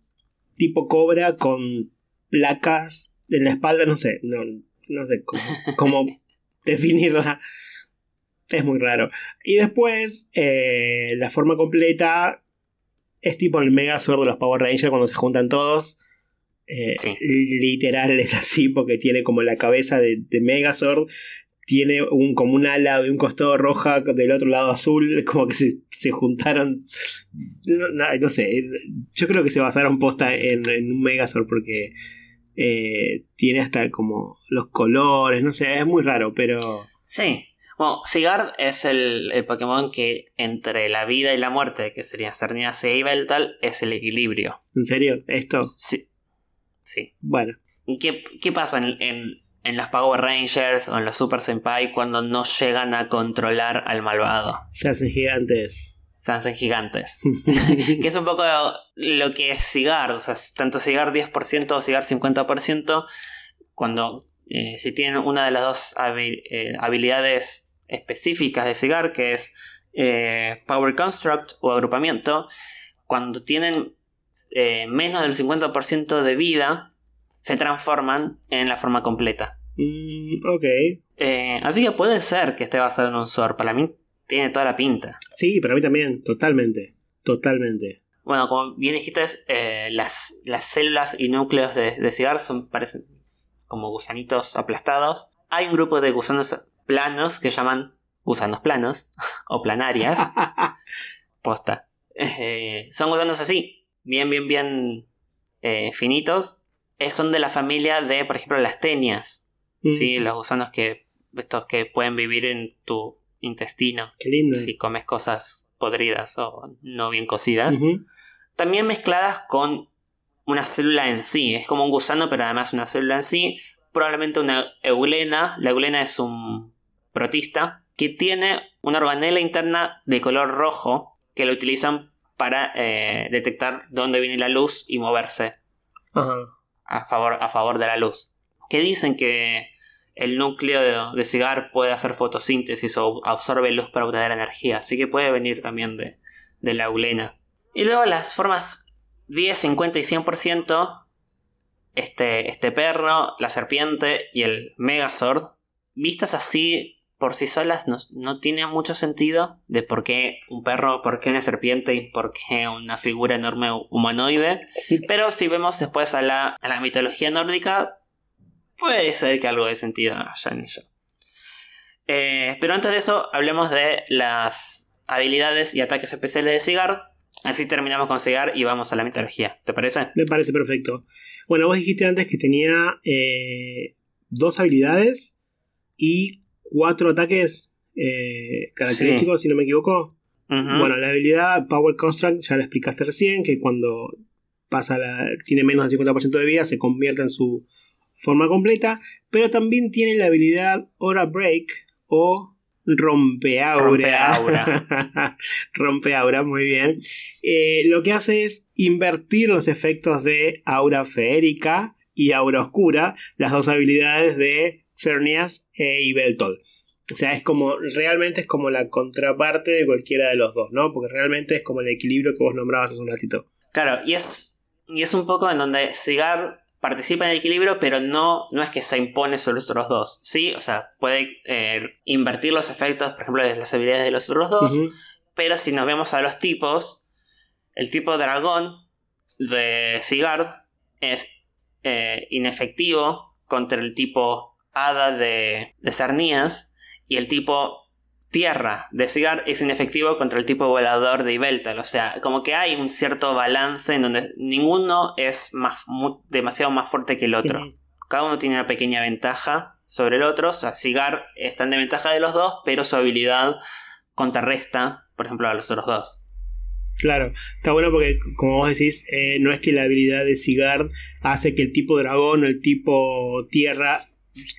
Speaker 2: tipo cobra con placas en la espalda, no sé, no, no sé cómo, cómo definirla. Es muy raro. Y después, eh, la forma completa es tipo el Megazord de los Power Rangers cuando se juntan todos. Eh,
Speaker 1: Sí.
Speaker 2: Literal es así porque tiene como la cabeza de, de Megazord. Tiene un, como un ala de un costado roja, del otro lado azul, como que se, se juntaron. No, no- no sé, yo creo que se basaron posta en, en un Megazord porque eh, tiene hasta como los colores, no sé, es muy raro, pero
Speaker 1: Sí. Bueno, Sigard es el, el Pokémon que entre la vida y la muerte, que sería Cernias e Yveltal, es el equilibrio.
Speaker 2: en serio, esto,
Speaker 1: Sí. Sí.
Speaker 2: bueno,
Speaker 1: ¿Y ¿Qué, qué pasa en, en, en los Power Rangers o en los Super Senpai cuando no llegan a controlar al malvado?
Speaker 2: se hacen gigantes.
Speaker 1: Se hacen gigantes. que es un poco lo que es Sigard. O sea, tanto Sigard 10% o Sigard 50%, cuando eh, si tienen una de las dos eh, habilidades específicas de Cigar, que es eh, Power Construct o agrupamiento, cuando tienen eh, menos del 50% de vida, se transforman en la forma completa.
Speaker 2: Mm, ok.
Speaker 1: Eh, así que puede ser que esté basado en un SOR. Para mí tiene toda la pinta.
Speaker 2: Sí, para mí también, totalmente. Totalmente.
Speaker 1: Bueno, como bien dijiste, eh, las, las células y núcleos de, de cigar son parecen como gusanitos aplastados. Hay un grupo de gusanos planos que llaman gusanos planos o planarias. Posta. Eh, son gusanos así, bien, bien, bien eh, finitos. Eh, son de la familia de, por ejemplo, las tenias.
Speaker 2: Mm,
Speaker 1: ¿sí? Los gusanos que, estos que pueden vivir en tu intestino.
Speaker 2: Qué lindo.
Speaker 1: Si comes cosas podridas o no bien cocidas. También mezcladas con una célula en sí. Es como un gusano, pero además una célula en sí. Probablemente una eulena. La eulena es un protista que tiene una organela interna de color rojo que lo utilizan para eh, detectar dónde viene la luz y moverse
Speaker 2: Ajá.
Speaker 1: a favor, a favor de la luz. Que dicen que el núcleo de, de cigar puede hacer fotosíntesis o absorbe luz para obtener energía. Así que puede venir también de, de la eulena. Y luego las formas 10, 50 y 100%, este, este perro, la serpiente y el Megazord, vistas así por sí solas no, no tiene mucho sentido de por qué un perro, por qué una serpiente y por qué una figura enorme humanoide. Pero si vemos después a la, a la mitología nórdica, puede ser que algo de sentido haya en ello. Eh, pero antes de eso, hablemos de las habilidades y ataques especiales de Sigard. Así terminamos con Sigard y vamos a la mitología. ¿Te parece?
Speaker 2: Me parece perfecto. Bueno, vos dijiste antes que tenía eh, dos habilidades y cuatro ataques eh, característicos, si no me equivoco. Bueno, la habilidad Power Construct ya la explicaste recién, que cuando pasa la, tiene menos del 50% de vida se convierte en su forma completa, pero también tiene la habilidad Aura Break o Rompeaura.
Speaker 1: Rompeaura.
Speaker 2: Rompeaura, muy bien. Eh, lo que hace es invertir los efectos de Aura Feérica y Aura Oscura, las dos habilidades de Cernias e Ibeltol. O sea, es como, realmente es como la contraparte de cualquiera de los dos, ¿no? Porque realmente es como el equilibrio que vos nombrabas hace un ratito.
Speaker 1: Claro, y es, y es un poco en donde Sigard participa en el equilibrio, pero no, no es que se impone sobre los otros dos. Sí, o sea, puede eh, invertir los efectos, por ejemplo, de las habilidades de los otros dos. Pero si nos vemos a los tipos, el tipo dragón de Sigard es eh, inefectivo contra el tipo hada de, de Cernías y el tipo tierra de Sigard es inefectivo contra el tipo volador de Ibeltal. O sea, como que hay un cierto balance en donde ninguno es más, demasiado más fuerte que el otro. Cada uno tiene una pequeña ventaja sobre el otro. O sea, Sigard está en desventaja de los dos, pero su habilidad contrarresta, por ejemplo, a los otros dos.
Speaker 2: Claro, está bueno porque, como vos decís, eh, no es que la habilidad de Sigard hace que el tipo dragón o el tipo tierra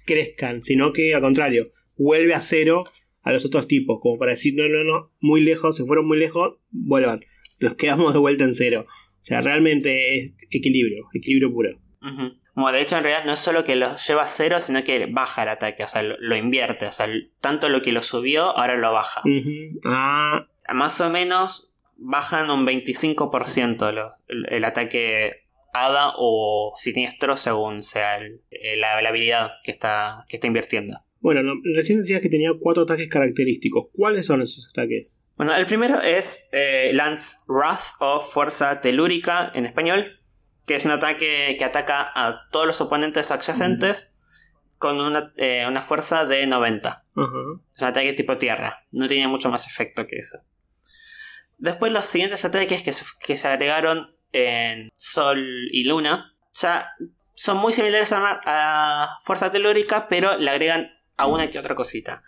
Speaker 2: crezcan, sino que al contrario, vuelve a cero a los otros tipos, como para decir, no, no, no, muy lejos, se fueron muy lejos, vuelvan, los quedamos de vuelta en cero. O sea, realmente es equilibrio, equilibrio puro.
Speaker 1: Ujú. Bueno, de hecho, en realidad no es solo que lo lleva a cero, sino que baja el ataque, o sea, lo, invierte. O sea, tanto lo que lo subió, ahora lo baja.
Speaker 2: Ah,
Speaker 1: Más o menos bajan un 25% lo- el, el ataque hada o siniestro según sea el- eh, la, la habilidad que está, que está invirtiendo.
Speaker 2: bueno, no, recién decías que tenía cuatro ataques característicos. ¿Cuáles son esos ataques?
Speaker 1: Bueno, el primero es eh, Lance Wrath o Fuerza Telúrica en español, que es un ataque que ataca a todos los oponentes adyacentes con una, eh, una fuerza de 90.
Speaker 2: Ajá.
Speaker 1: Es un ataque tipo tierra, no tiene mucho más efecto que eso. Después los siguientes ataques que se, que se agregaron en Sol y Luna ya son muy similares a, a Fuerza Telúrica, pero le agregan a una que otra cosita.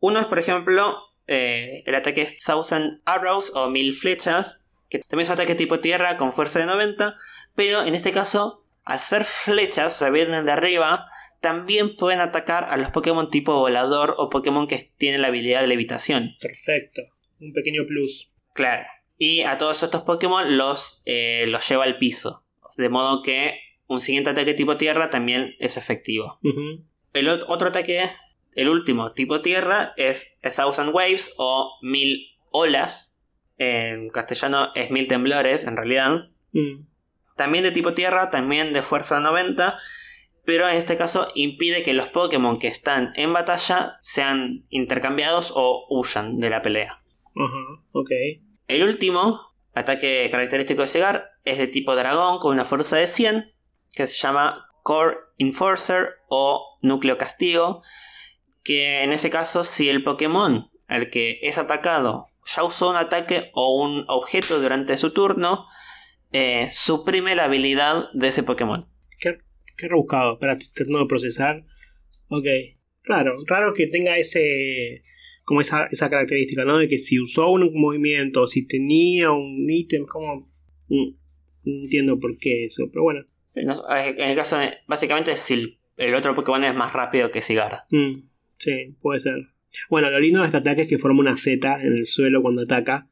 Speaker 1: Uno es, por ejemplo, eh, el ataque Thousand Arrows o Mil Flechas, que también es un ataque tipo tierra con fuerza de 90, pero en este caso, al ser flechas, o sea, vienen de arriba, también pueden atacar a los Pokémon tipo volador o Pokémon que tienen la habilidad de levitación.
Speaker 2: Perfecto. Un pequeño plus.
Speaker 1: Claro. Y a todos estos Pokémon los, eh, los lleva al piso. De modo que un siguiente ataque tipo tierra también es efectivo. El ot- otro ataque el último tipo tierra es A Thousand Waves o Mil Olas. En castellano es Mil Temblores, en realidad.
Speaker 2: Mm.
Speaker 1: También de tipo tierra, también de fuerza 90. Pero en este caso impide que los Pokémon que están en batalla sean intercambiados o huyan de la pelea.
Speaker 2: Ok.
Speaker 1: El último ataque característico de Segar es de tipo dragón con una fuerza de 100 que se llama Core Enforcer o Núcleo Castigo. Que en ese caso, si el Pokémon al que es atacado ya usó un ataque o un objeto durante su turno, eh, suprime la habilidad de ese Pokémon.
Speaker 2: Qué, qué rebuscado. Espera, tratando de procesar. Ok. Raro, raro que tenga ese. Como esa, esa característica, ¿no? De que si usó un movimiento, si tenía un ítem, como. mm, No entiendo por qué eso, pero bueno.
Speaker 1: Sí, no, en el caso, de- básicamente, si el, el otro Pokémon es más rápido que Cigar.
Speaker 2: Mm, sí, puede ser. Bueno, lo lindo de este ataque es que forma una Z en el suelo cuando ataca.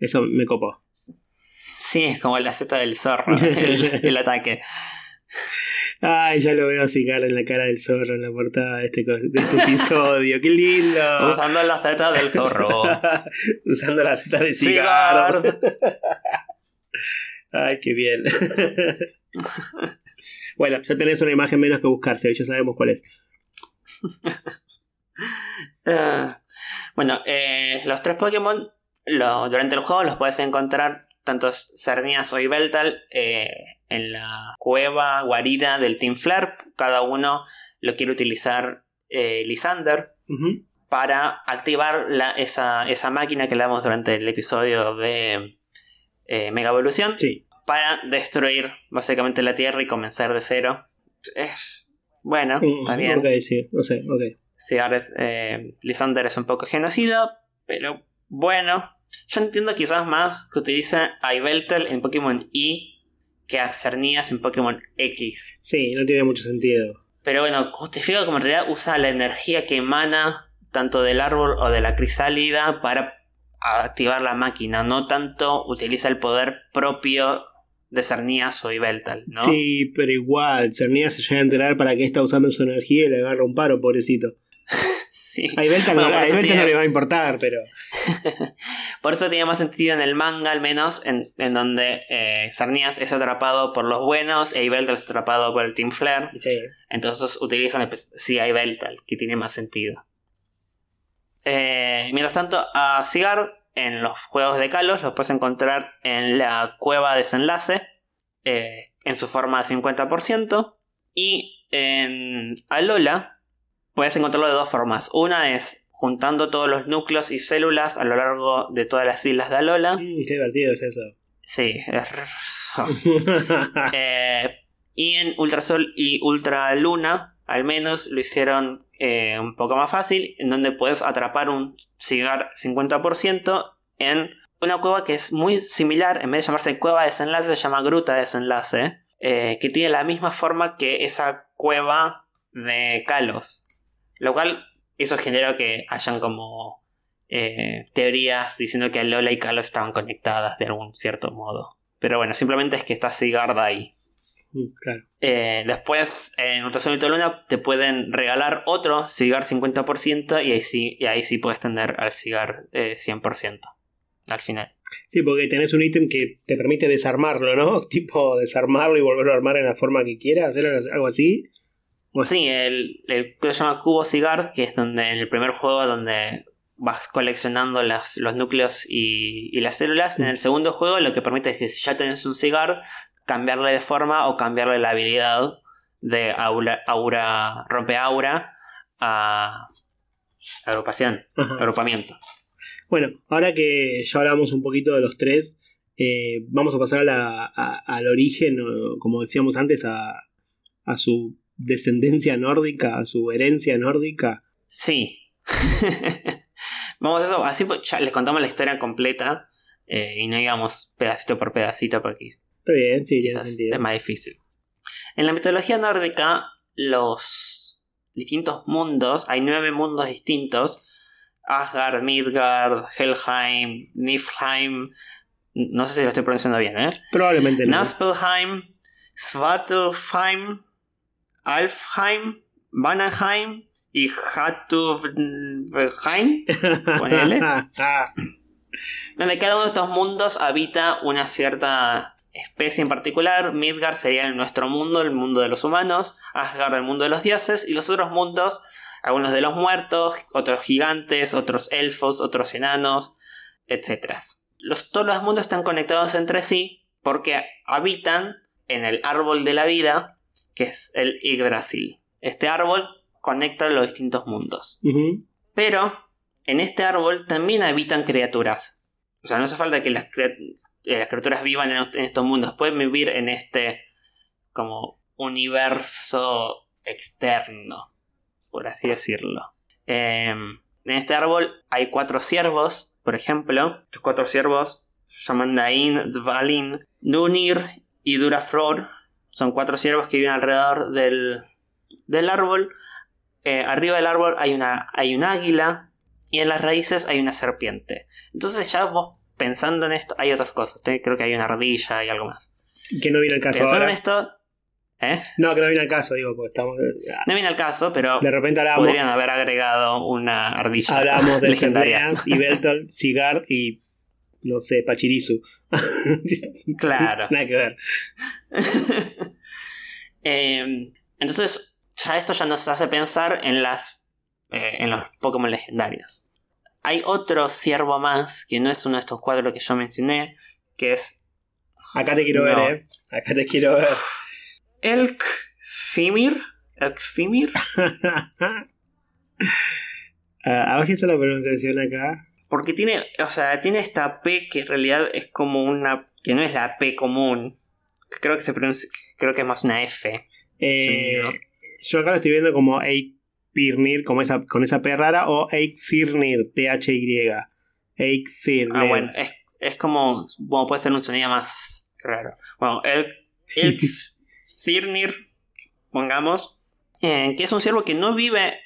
Speaker 2: Eso me copó.
Speaker 1: Sí, es como la Z del zorro, el, el ataque.
Speaker 2: Ay, ya lo veo cara en la cara del zorro en la portada de este, de este episodio. ¡Qué lindo!
Speaker 1: Usando la Z del zorro.
Speaker 2: Usando la Z de cigarro.
Speaker 1: Cigar.
Speaker 2: Ay, qué bien. bueno, ya tenés una imagen menos que buscarse, ya sabemos cuál es.
Speaker 1: Ah, bueno, eh, los tres Pokémon lo- durante el juego los puedes encontrar tanto Cernias o Ibeltal eh, en la cueva guarida del Team Flare. Cada uno lo quiere utilizar eh, Lysander para activar la- esa, esa máquina que hablamos durante el episodio de eh, Mega Evolución
Speaker 2: Sí.
Speaker 1: para destruir básicamente la Tierra y comenzar de cero. Bueno,
Speaker 2: Mm,
Speaker 1: está bien.
Speaker 2: Ok, sí, no sé.
Speaker 1: Sí, ahora es, eh, Lysander es un poco genocida, pero bueno. Yo entiendo quizás más que utilice a Yveltal en Pokémon Y que a Cernías en Pokémon X.
Speaker 2: Sí, no tiene mucho sentido.
Speaker 1: Pero bueno, justifica como en realidad usa la energía que emana tanto del árbol o de la crisálida para activar la máquina. No tanto utiliza el poder propio de Cernías o Yveltal, ¿no?
Speaker 2: Sí, pero igual, Cernia se llega a enterar para qué está usando su energía y le agarra un paro, pobrecito.
Speaker 1: Sí.
Speaker 2: A Ibelta no,
Speaker 1: Bueno,
Speaker 2: no
Speaker 1: tiene-
Speaker 2: le va a importar, pero.
Speaker 1: Por eso tiene más sentido en el manga, al menos, en, en donde eh, Cernías es atrapado por los buenos e Yveltal es atrapado por el Team Flare.
Speaker 2: Sí.
Speaker 1: Entonces utilizan pues, sí a Yveltal, que tiene más sentido. Eh, mientras tanto, a Cigar en los juegos de Kalos los puedes encontrar en la cueva desenlace, eh, en su forma de 50%. Y en Alola puedes encontrarlo de dos formas. Una es juntando todos los núcleos y células a lo largo de todas las islas de Alola.
Speaker 2: Mm, qué divertido es eso.
Speaker 1: Sí, es... Eh, y en Ultrasol y Ultraluna, al menos lo hicieron eh, un poco más fácil, en donde puedes atrapar un cigar 50% en una cueva que es muy similar, en vez de llamarse cueva de desenlace, se llama gruta de desenlace, eh, que tiene la misma forma que esa cueva de Kalos. Lo cual eso generó que hayan como eh, teorías diciendo que Lola y Kalos estaban conectadas de algún cierto modo. Pero bueno, simplemente es que está Sigard ahí.
Speaker 2: Mm, claro.
Speaker 1: Eh, después, en Ultrasonido Luna, te pueden regalar otro Cigar 50% y ahí sí, y ahí sí puedes tener al Cigar eh, 100% al final.
Speaker 2: Sí, porque tenés un ítem que te permite desarmarlo, ¿no? Tipo, desarmarlo y volverlo a armar en la forma que quieras, hacer algo así.
Speaker 1: Sí, el, el que se llama Cubo Cigar, que es donde en el primer juego donde vas coleccionando las, los núcleos y, y las células. En el segundo juego lo que permite es que si ya tenés un cigar, cambiarle de forma o cambiarle la habilidad de aura, aura rompe aura a agrupación,
Speaker 2: Ajá.
Speaker 1: agrupamiento.
Speaker 2: Bueno, ahora que ya hablamos un poquito de los tres, eh, vamos a pasar a la- a- al origen, como decíamos antes, a, a su descendencia nórdica, a su herencia nórdica.
Speaker 1: Sí. Vamos a eso, así pues, ya les contamos la historia completa eh, y no íbamos pedacito por pedacito porque
Speaker 2: Está bien, sí, tiene
Speaker 1: quizás
Speaker 2: sentido.
Speaker 1: es más difícil. En la mitología nórdica, los distintos mundos, hay nueve mundos distintos: Asgard, Midgard, Helheim, Niflheim. No sé si lo estoy pronunciando bien, ¿eh?
Speaker 2: Probablemente no.
Speaker 1: Naspelheim, Svartalfheim, Alfheim, Vanaheim y Hatuvheim, donde cada uno de estos mundos habita una cierta especie en particular. Midgard sería nuestro mundo, el mundo de los humanos, Asgard el mundo de los dioses, y los otros mundos, algunos de los muertos, otros gigantes, otros elfos, otros enanos, etc. Los, todos los mundos están conectados entre sí porque habitan en el árbol de la vida, que es el Yggdrasil. Este árbol conecta los distintos mundos. Pero en este árbol también habitan criaturas. O sea, no hace falta que las, eh, criaturas vivan en, estos mundos. Pueden vivir en este como universo externo, por así decirlo. Em, en este árbol hay cuatro ciervos, por ejemplo. Los cuatro ciervos se llaman Nain, Dvalin, Dunir y Durafror. Son cuatro ciervos que viven alrededor del, del árbol. Eh, arriba del árbol hay, una, hay un águila y en las raíces hay una serpiente. Entonces ya vos pensando en esto, hay otras cosas. Creo que hay una ardilla y algo más.
Speaker 2: Que no viene al caso.
Speaker 1: Pensando en esto... ¿eh?
Speaker 2: No, que no viene al caso, digo, porque estamos...
Speaker 1: No viene al caso, pero
Speaker 2: de repente
Speaker 1: podrían haber agregado una ardilla.
Speaker 2: Hablamos de legendaria. y Belton, Cigar y no sé, Pachirisu.
Speaker 1: claro.
Speaker 2: Nada que ver.
Speaker 1: Em, entonces, ya esto ya nos hace pensar en las eh, en los Pokémon legendarios. Hay otro ciervo más, que no es uno de estos cuadros que yo mencioné, que es...
Speaker 2: Acá te quiero ver, eh. Acá te quiero ver.
Speaker 1: Elk Fimir. Elk Fimir.
Speaker 2: Ah, a ver si está la pronunciación acá.
Speaker 1: Porque tiene, o sea, tiene esta P que en realidad es como una. que no es la P común. Creo que se pronuncia, creo que es más una F.
Speaker 2: Eh, yo acá lo estoy viendo como Eikpirnir, como esa, con esa P rara, o Eikfirnir, T-H-Y. Eikfirnir.
Speaker 1: Ah, bueno, es, es como, bueno, puede ser un sonido más raro. Bueno, el, pongamos, eh, que es un ciervo que no vive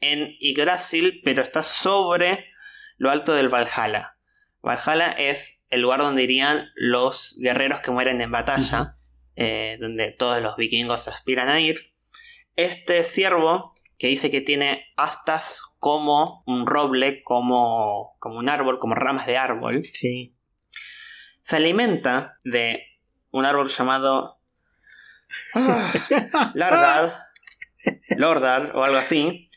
Speaker 1: en Yggdrasil, pero está sobre lo alto del Valhalla. Valhalla es el lugar donde irían los guerreros que mueren en batalla, eh, donde todos los vikingos aspiran a ir. Este ciervo, que dice que tiene astas como un roble, como, como un árbol, como ramas de árbol,
Speaker 2: sí.
Speaker 1: se alimenta de un árbol llamado ah, Lardad, Lordar o algo así,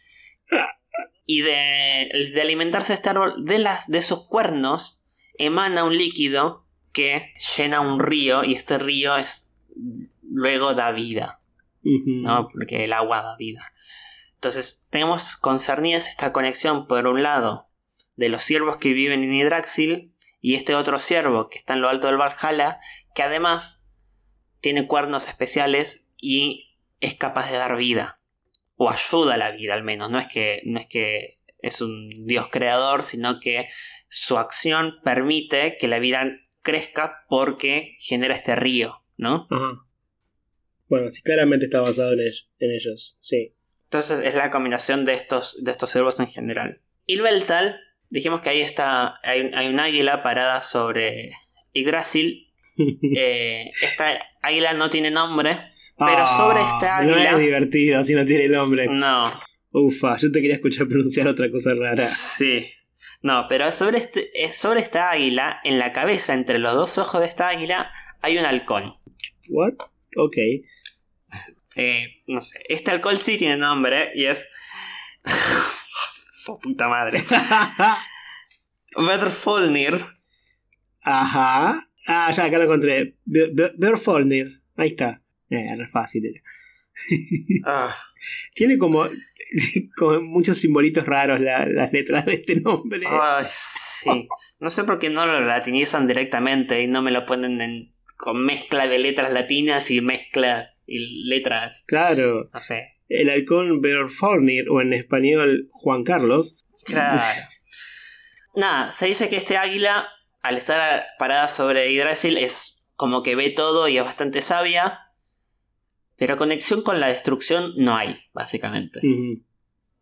Speaker 1: y de, de alimentarse este árbol, de, las, de esos cuernos, emana un líquido que llena un río y este río es luego da vida. ¿no? Porque el agua da vida. Entonces, tenemos concernidas esta conexión, por un lado, de los ciervos que viven en Hidraxil y este otro ciervo que está en lo alto del Valhalla, que además tiene cuernos especiales y es capaz de dar vida o ayuda a la vida al menos. No es que, no es, que es un dios creador, sino que su acción permite que la vida crezca porque genera este río, ¿no?
Speaker 2: Ajá. Bueno, sí, claramente está basado en, ellos, sí.
Speaker 1: Entonces es la combinación de estos, de estos cerbos en general. Ilveltal, dijimos que ahí está, hay, un águila parada sobre Yggdrasil. Eh, esta águila no tiene nombre, pero sobre ah, esta águila.
Speaker 2: No es divertido si no tiene nombre.
Speaker 1: No.
Speaker 2: Ufa, yo te quería escuchar pronunciar otra cosa rara.
Speaker 1: Sí. No, pero sobre, este, sobre esta águila, en la cabeza, entre los dos ojos de esta águila, hay un halcón.
Speaker 2: ¿What? Ok.
Speaker 1: Eh, no sé. Este halcón sí tiene nombre y es. puta madre. Verfolnir.
Speaker 2: Ajá. Ah, ya acá lo encontré. Verfolnir. Ahí está. Eh, re fácil era.
Speaker 1: Ah.
Speaker 2: Tiene como, muchos simbolitos raros las letras de este nombre.
Speaker 1: Ay, sí. No sé por qué no lo latinizan directamente y no me lo ponen con mezcla de letras latinas y mezcla y letras.
Speaker 2: Claro.
Speaker 1: No sé.
Speaker 2: El halcón Berfornir, o en español Juan Carlos.
Speaker 1: Claro. Nada, se dice que este águila, al estar parada sobre Yggdrasil, es como que ve todo y es bastante sabia pero conexión con la destrucción no hay, básicamente.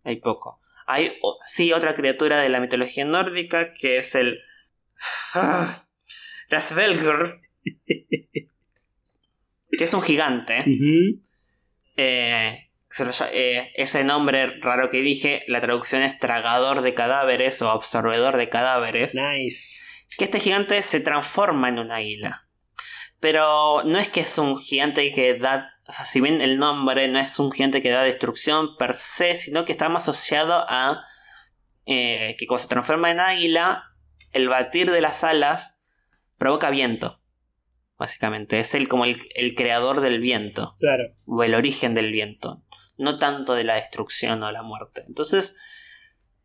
Speaker 1: Hay poco. Hay, sí, otra criatura de la mitología nórdica que es el. Ah, Rasvelgr. que es un gigante.
Speaker 2: Uh
Speaker 1: eh, eh, ese nombre raro que dije, la traducción es tragador de cadáveres o absorbedor de cadáveres.
Speaker 2: Nice.
Speaker 1: Que este gigante se transforma en un águila. Pero no es que es un gigante que da. O sea, si bien el nombre no es un gigante que da destrucción per se, sino que está más asociado a eh, que cuando se transforma en águila, el batir de las alas provoca viento. Básicamente, es él como el, creador del viento.
Speaker 2: Claro.
Speaker 1: O el origen del viento. No tanto de la destrucción o la muerte. Entonces,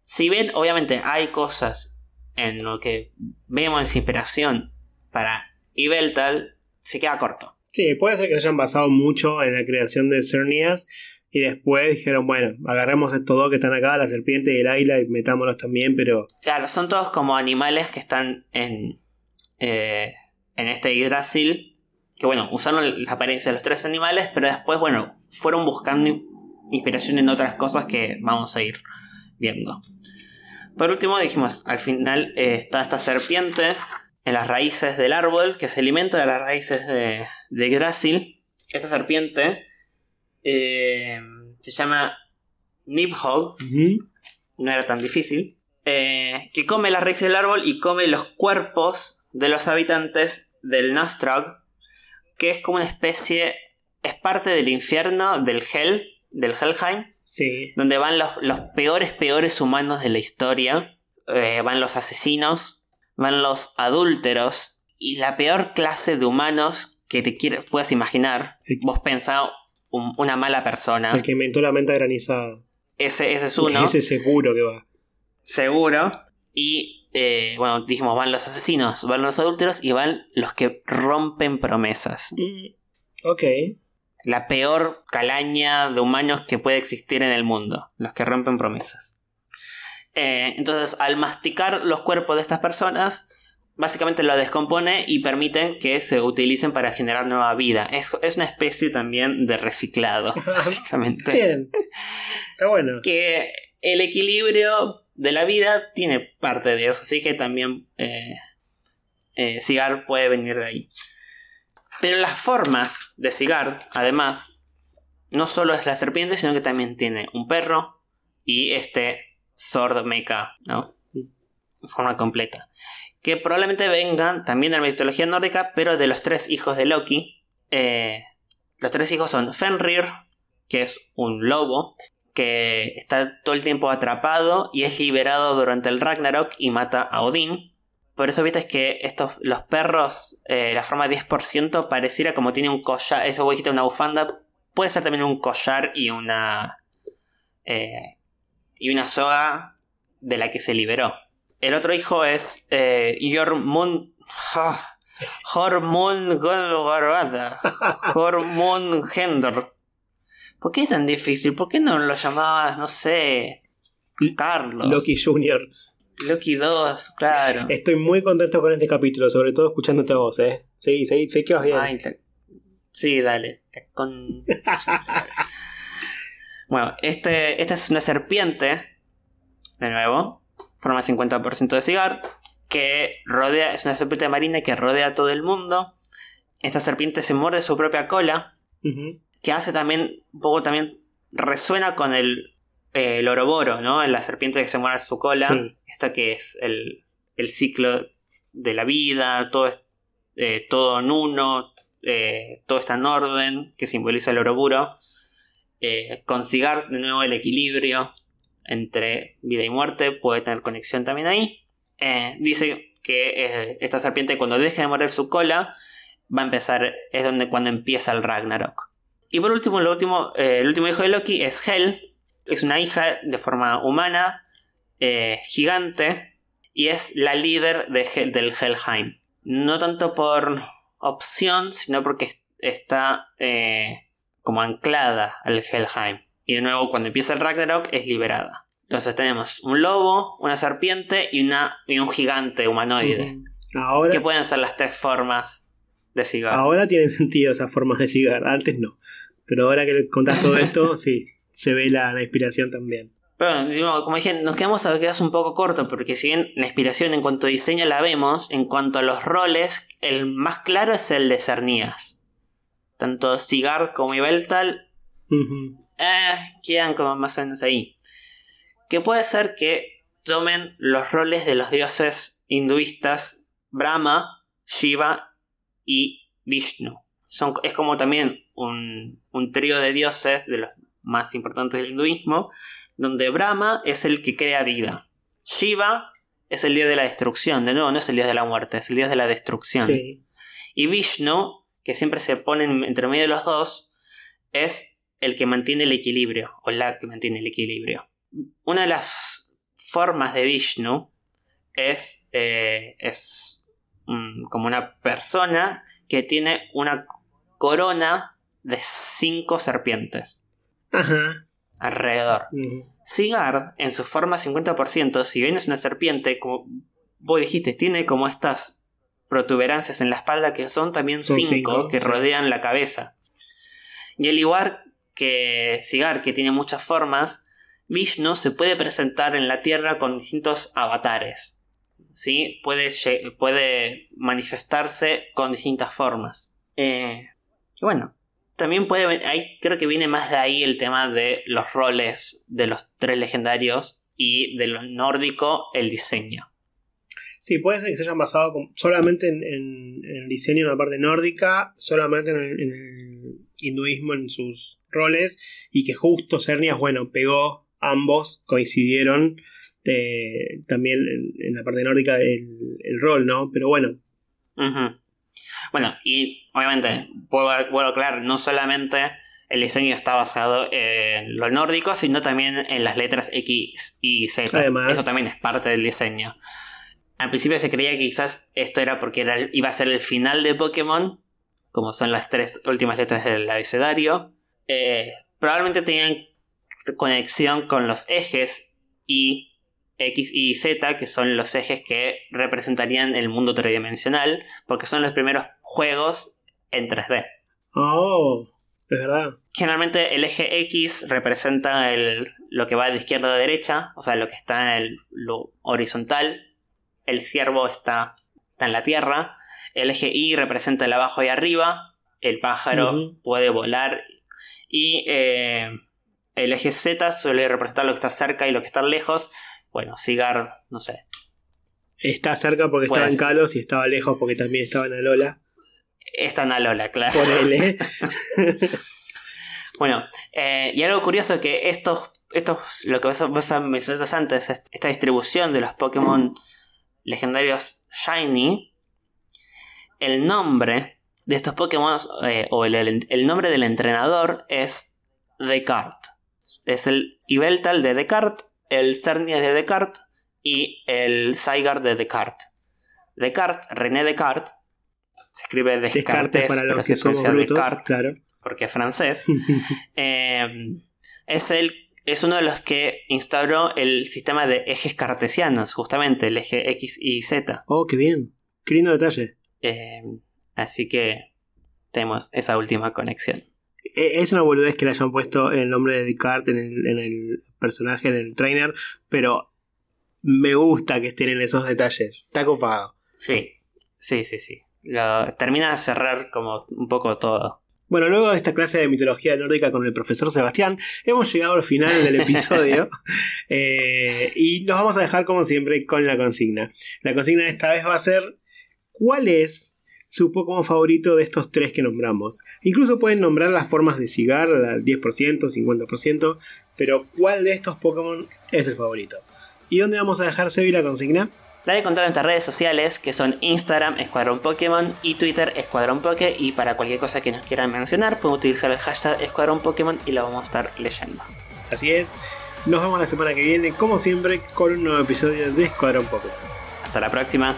Speaker 1: si bien obviamente hay cosas en lo que vemos inspiración para Ibeltal, se queda corto.
Speaker 2: Sí, puede ser que se hayan basado mucho en la creación de Cernias y después dijeron, bueno, agarremos estos dos que están acá, la serpiente y el águila, y metámoslos también, pero...
Speaker 1: Claro, son todos como animales que están en, eh, en este Yggdrasil. Que bueno, usaron la apariencia de los tres animales, pero después, bueno, fueron buscando inspiración en otras cosas que vamos a ir viendo. Por último, dijimos, al final eh, está esta serpiente en las raíces del árbol que se alimenta de las raíces de, de Yggdrasil. Esta serpiente eh, se llama Nibhogg. No era tan difícil. Eh, que come las raíces del árbol y come los cuerpos de los habitantes del Nastrog. Que es como una especie. Es parte del infierno, del Hell, del Helheim.
Speaker 2: Sí.
Speaker 1: Donde van los, peores, peores humanos de la historia. Eh, van los asesinos. Van los adúlteros. Y la peor clase de humanos que te quieras, puedas imaginar. Vos pensás una mala persona.
Speaker 2: El que inventó la menta granizada.
Speaker 1: Ese, ese es uno.
Speaker 2: Ese seguro que va.
Speaker 1: Seguro. Y eh, bueno, dijimos, van los asesinos, van los adúlteros y van los que rompen promesas.
Speaker 2: Mm, ok.
Speaker 1: La peor calaña de humanos que puede existir en el mundo. Los que rompen promesas. Eh, entonces, al masticar los cuerpos de estas personas, básicamente lo descompone y permiten que se utilicen para generar nueva vida. Es, una especie también de reciclado, básicamente.
Speaker 2: Bien. Está bueno.
Speaker 1: Que el equilibrio de la vida tiene parte de eso, así que también eh, eh, Cigar puede venir de ahí. Pero las formas de Cigar, además, no solo es la serpiente, sino que también tiene un perro y este Sword Mecha, ¿no? En forma completa que probablemente vengan también de la mitología nórdica, pero de los tres hijos de Loki. Eh, los tres hijos son Fenrir, que es un lobo, que está todo el tiempo atrapado y es liberado durante el Ragnarok y mata a Odín. Por eso viste que estos, los perros, eh, la forma 10% pareciera como tiene un collar, eso vos dijiste una bufanda, puede ser también un collar y una... Eh, y una soga de la que se liberó. El otro hijo es eh, Jormund. Hormund Hormund Gendor. ¿Por qué es tan difícil? ¿Por qué no lo llamabas, no sé, Carlos?
Speaker 2: Loki Jr.
Speaker 1: Loki 2, claro.
Speaker 2: Estoy muy contento con este capítulo, sobre todo escuchándote a vos, ¿eh? Sí, sí, sé que vas bien.
Speaker 1: sí, dale. bueno, este, esta es una serpiente, de nuevo, forma 50% de cigar, que rodea, es una serpiente marina que rodea todo el mundo. Esta serpiente se muerde su propia cola, que hace también, un poco también, resuena con el, eh, el oroboro, ¿no? La serpiente que se muerde su cola, esta que es el, el, ciclo de la vida, todo, eh, todo en uno, eh, todo está en orden, que simboliza el oroburo. Con cigar, de nuevo, el equilibrio, entre vida y muerte, puede tener conexión también ahí. Eh, dice que eh, esta serpiente cuando deje de morder su cola, va a empezar, es donde cuando empieza el Ragnarok. Y por último, el último, eh, el último hijo de Loki es Hel, es una hija de forma humana, gigante, y es la líder de del Helheim. No tanto por opción, sino porque está como anclada al Helheim. Y de nuevo, cuando empieza el Ragnarok, es liberada. Entonces tenemos un lobo, una serpiente y, una, y un gigante humanoide.
Speaker 2: Ahora,
Speaker 1: que pueden ser las tres formas de cigar.
Speaker 2: Ahora tienen sentido esas formas de cigar, antes no. Pero ahora que contás todo esto, sí, se ve la, inspiración también.
Speaker 1: Pero, como dije, nos quedamos a quedas un poco corto, porque si bien la inspiración en cuanto a diseño la vemos, en cuanto a los roles, el más claro es el de Cernías. Tanto Cigar como Ibeltal eh, quedan como más o menos ahí. Que puede ser que tomen los roles de los dioses hinduistas Brahma, Shiva y Vishnu. Son, es como también un, un trío de dioses de los más importantes del hinduismo, donde Brahma es el que crea vida. Shiva es el dios de la destrucción, de nuevo no es el dios de la muerte, es el dios de la destrucción. Y Vishnu, que siempre se pone entre medio de los dos, es el que mantiene el equilibrio, o la que mantiene el equilibrio. Una de las formas de Vishnu es, eh, es como una persona que tiene una corona de cinco serpientes.
Speaker 2: Ajá.
Speaker 1: Alrededor. Sigard, en su forma 50%, si bien es una serpiente, como vos dijiste, tiene como estas protuberancias en la espalda que son también cinco, que rodean la cabeza. Y al igual que Sigar, que tiene muchas formas, Vishnu se puede presentar en la Tierra con distintos avatares. ¿sí? Puede, puede manifestarse con distintas formas. Eh, y bueno, también puede. Ahí creo que viene más de ahí el tema de los roles de los tres legendarios y de lo nórdico, el diseño.
Speaker 2: Sí, puede ser que se hayan basado solamente en, el diseño en la parte nórdica, solamente en el, hinduismo en sus roles, y que justo Cernias, bueno, pegó ambos, coincidieron eh, también en, la parte nórdica el, rol, ¿no? Pero bueno.
Speaker 1: Bueno, y obviamente, puedo, puedo aclarar, no solamente el diseño está basado en lo nórdico, sino también en las letras X y Z. Además, Eso también es parte del diseño. Al principio se creía que quizás esto era porque era, iba a ser el final de Pokémon, como son las tres últimas letras del abecedario. Eh, probablemente tenían conexión con los ejes Y, X y Z, que son los ejes que representarían el mundo tridimensional, porque son los primeros juegos en 3D.
Speaker 2: Oh, es verdad.
Speaker 1: Generalmente el eje X representa el, lo que va de izquierda a derecha, o sea, lo que está en el, lo horizontal, el ciervo está, en la tierra, el eje Y representa el abajo y arriba, el pájaro puede volar y eh, el eje Z suele representar lo que está cerca y lo que está lejos. Bueno, Sigard, no sé.
Speaker 2: Está cerca porque estaba en Kalos y estaba lejos porque también estaba en Alola.
Speaker 1: Está en Alola, claro.
Speaker 2: Por él, ¿eh?
Speaker 1: bueno, eh, y algo curioso que estos, estos lo que vos, vos mencionaste antes, esta distribución de los Pokémon legendarios Shiny, el nombre de estos Pokémon, eh, o el, nombre del entrenador es Descartes. Es el Ibeltal de Descartes, el Cernias de Descartes y el Zygarde de Descartes. Descartes, René Descartes, se escribe Descartes, pero se pronuncia Descartes, porque es francés. Eh, es el es uno de los que instauró el sistema de ejes cartesianos, justamente el eje X y Z.
Speaker 2: Oh, qué bien. Qué lindo detalle.
Speaker 1: Eh, así que tenemos esa última conexión.
Speaker 2: E, es una boludez que le hayan puesto el nombre de Descartes en el, personaje, en el trainer, pero me gusta que estén en esos detalles. Está copado.
Speaker 1: Sí, sí, sí, sí. termina de cerrar como un poco todo.
Speaker 2: Bueno, luego de esta clase de mitología nórdica con el profesor Sebastián, hemos llegado al final del episodio eh, y nos vamos a dejar como siempre con la consigna. La consigna de esta vez va a ser ¿cuál es su Pokémon favorito de estos tres que nombramos? Incluso pueden nombrar las formas de cigar al 10%, 50%, pero ¿cuál de estos Pokémon es el favorito? ¿Y dónde vamos a dejar Sebi la consigna?
Speaker 1: La de encontrar en nuestras redes sociales, que son Instagram Escuadrón Pokémon y Twitter Escuadrón Poké. Y para cualquier cosa que nos quieran mencionar, pueden utilizar el hashtag Escuadrón Pokémon y lo vamos a estar leyendo.
Speaker 2: Así es. Nos vemos la semana que viene, como siempre, con un nuevo episodio de Escuadrón Pokémon.
Speaker 1: Hasta la próxima.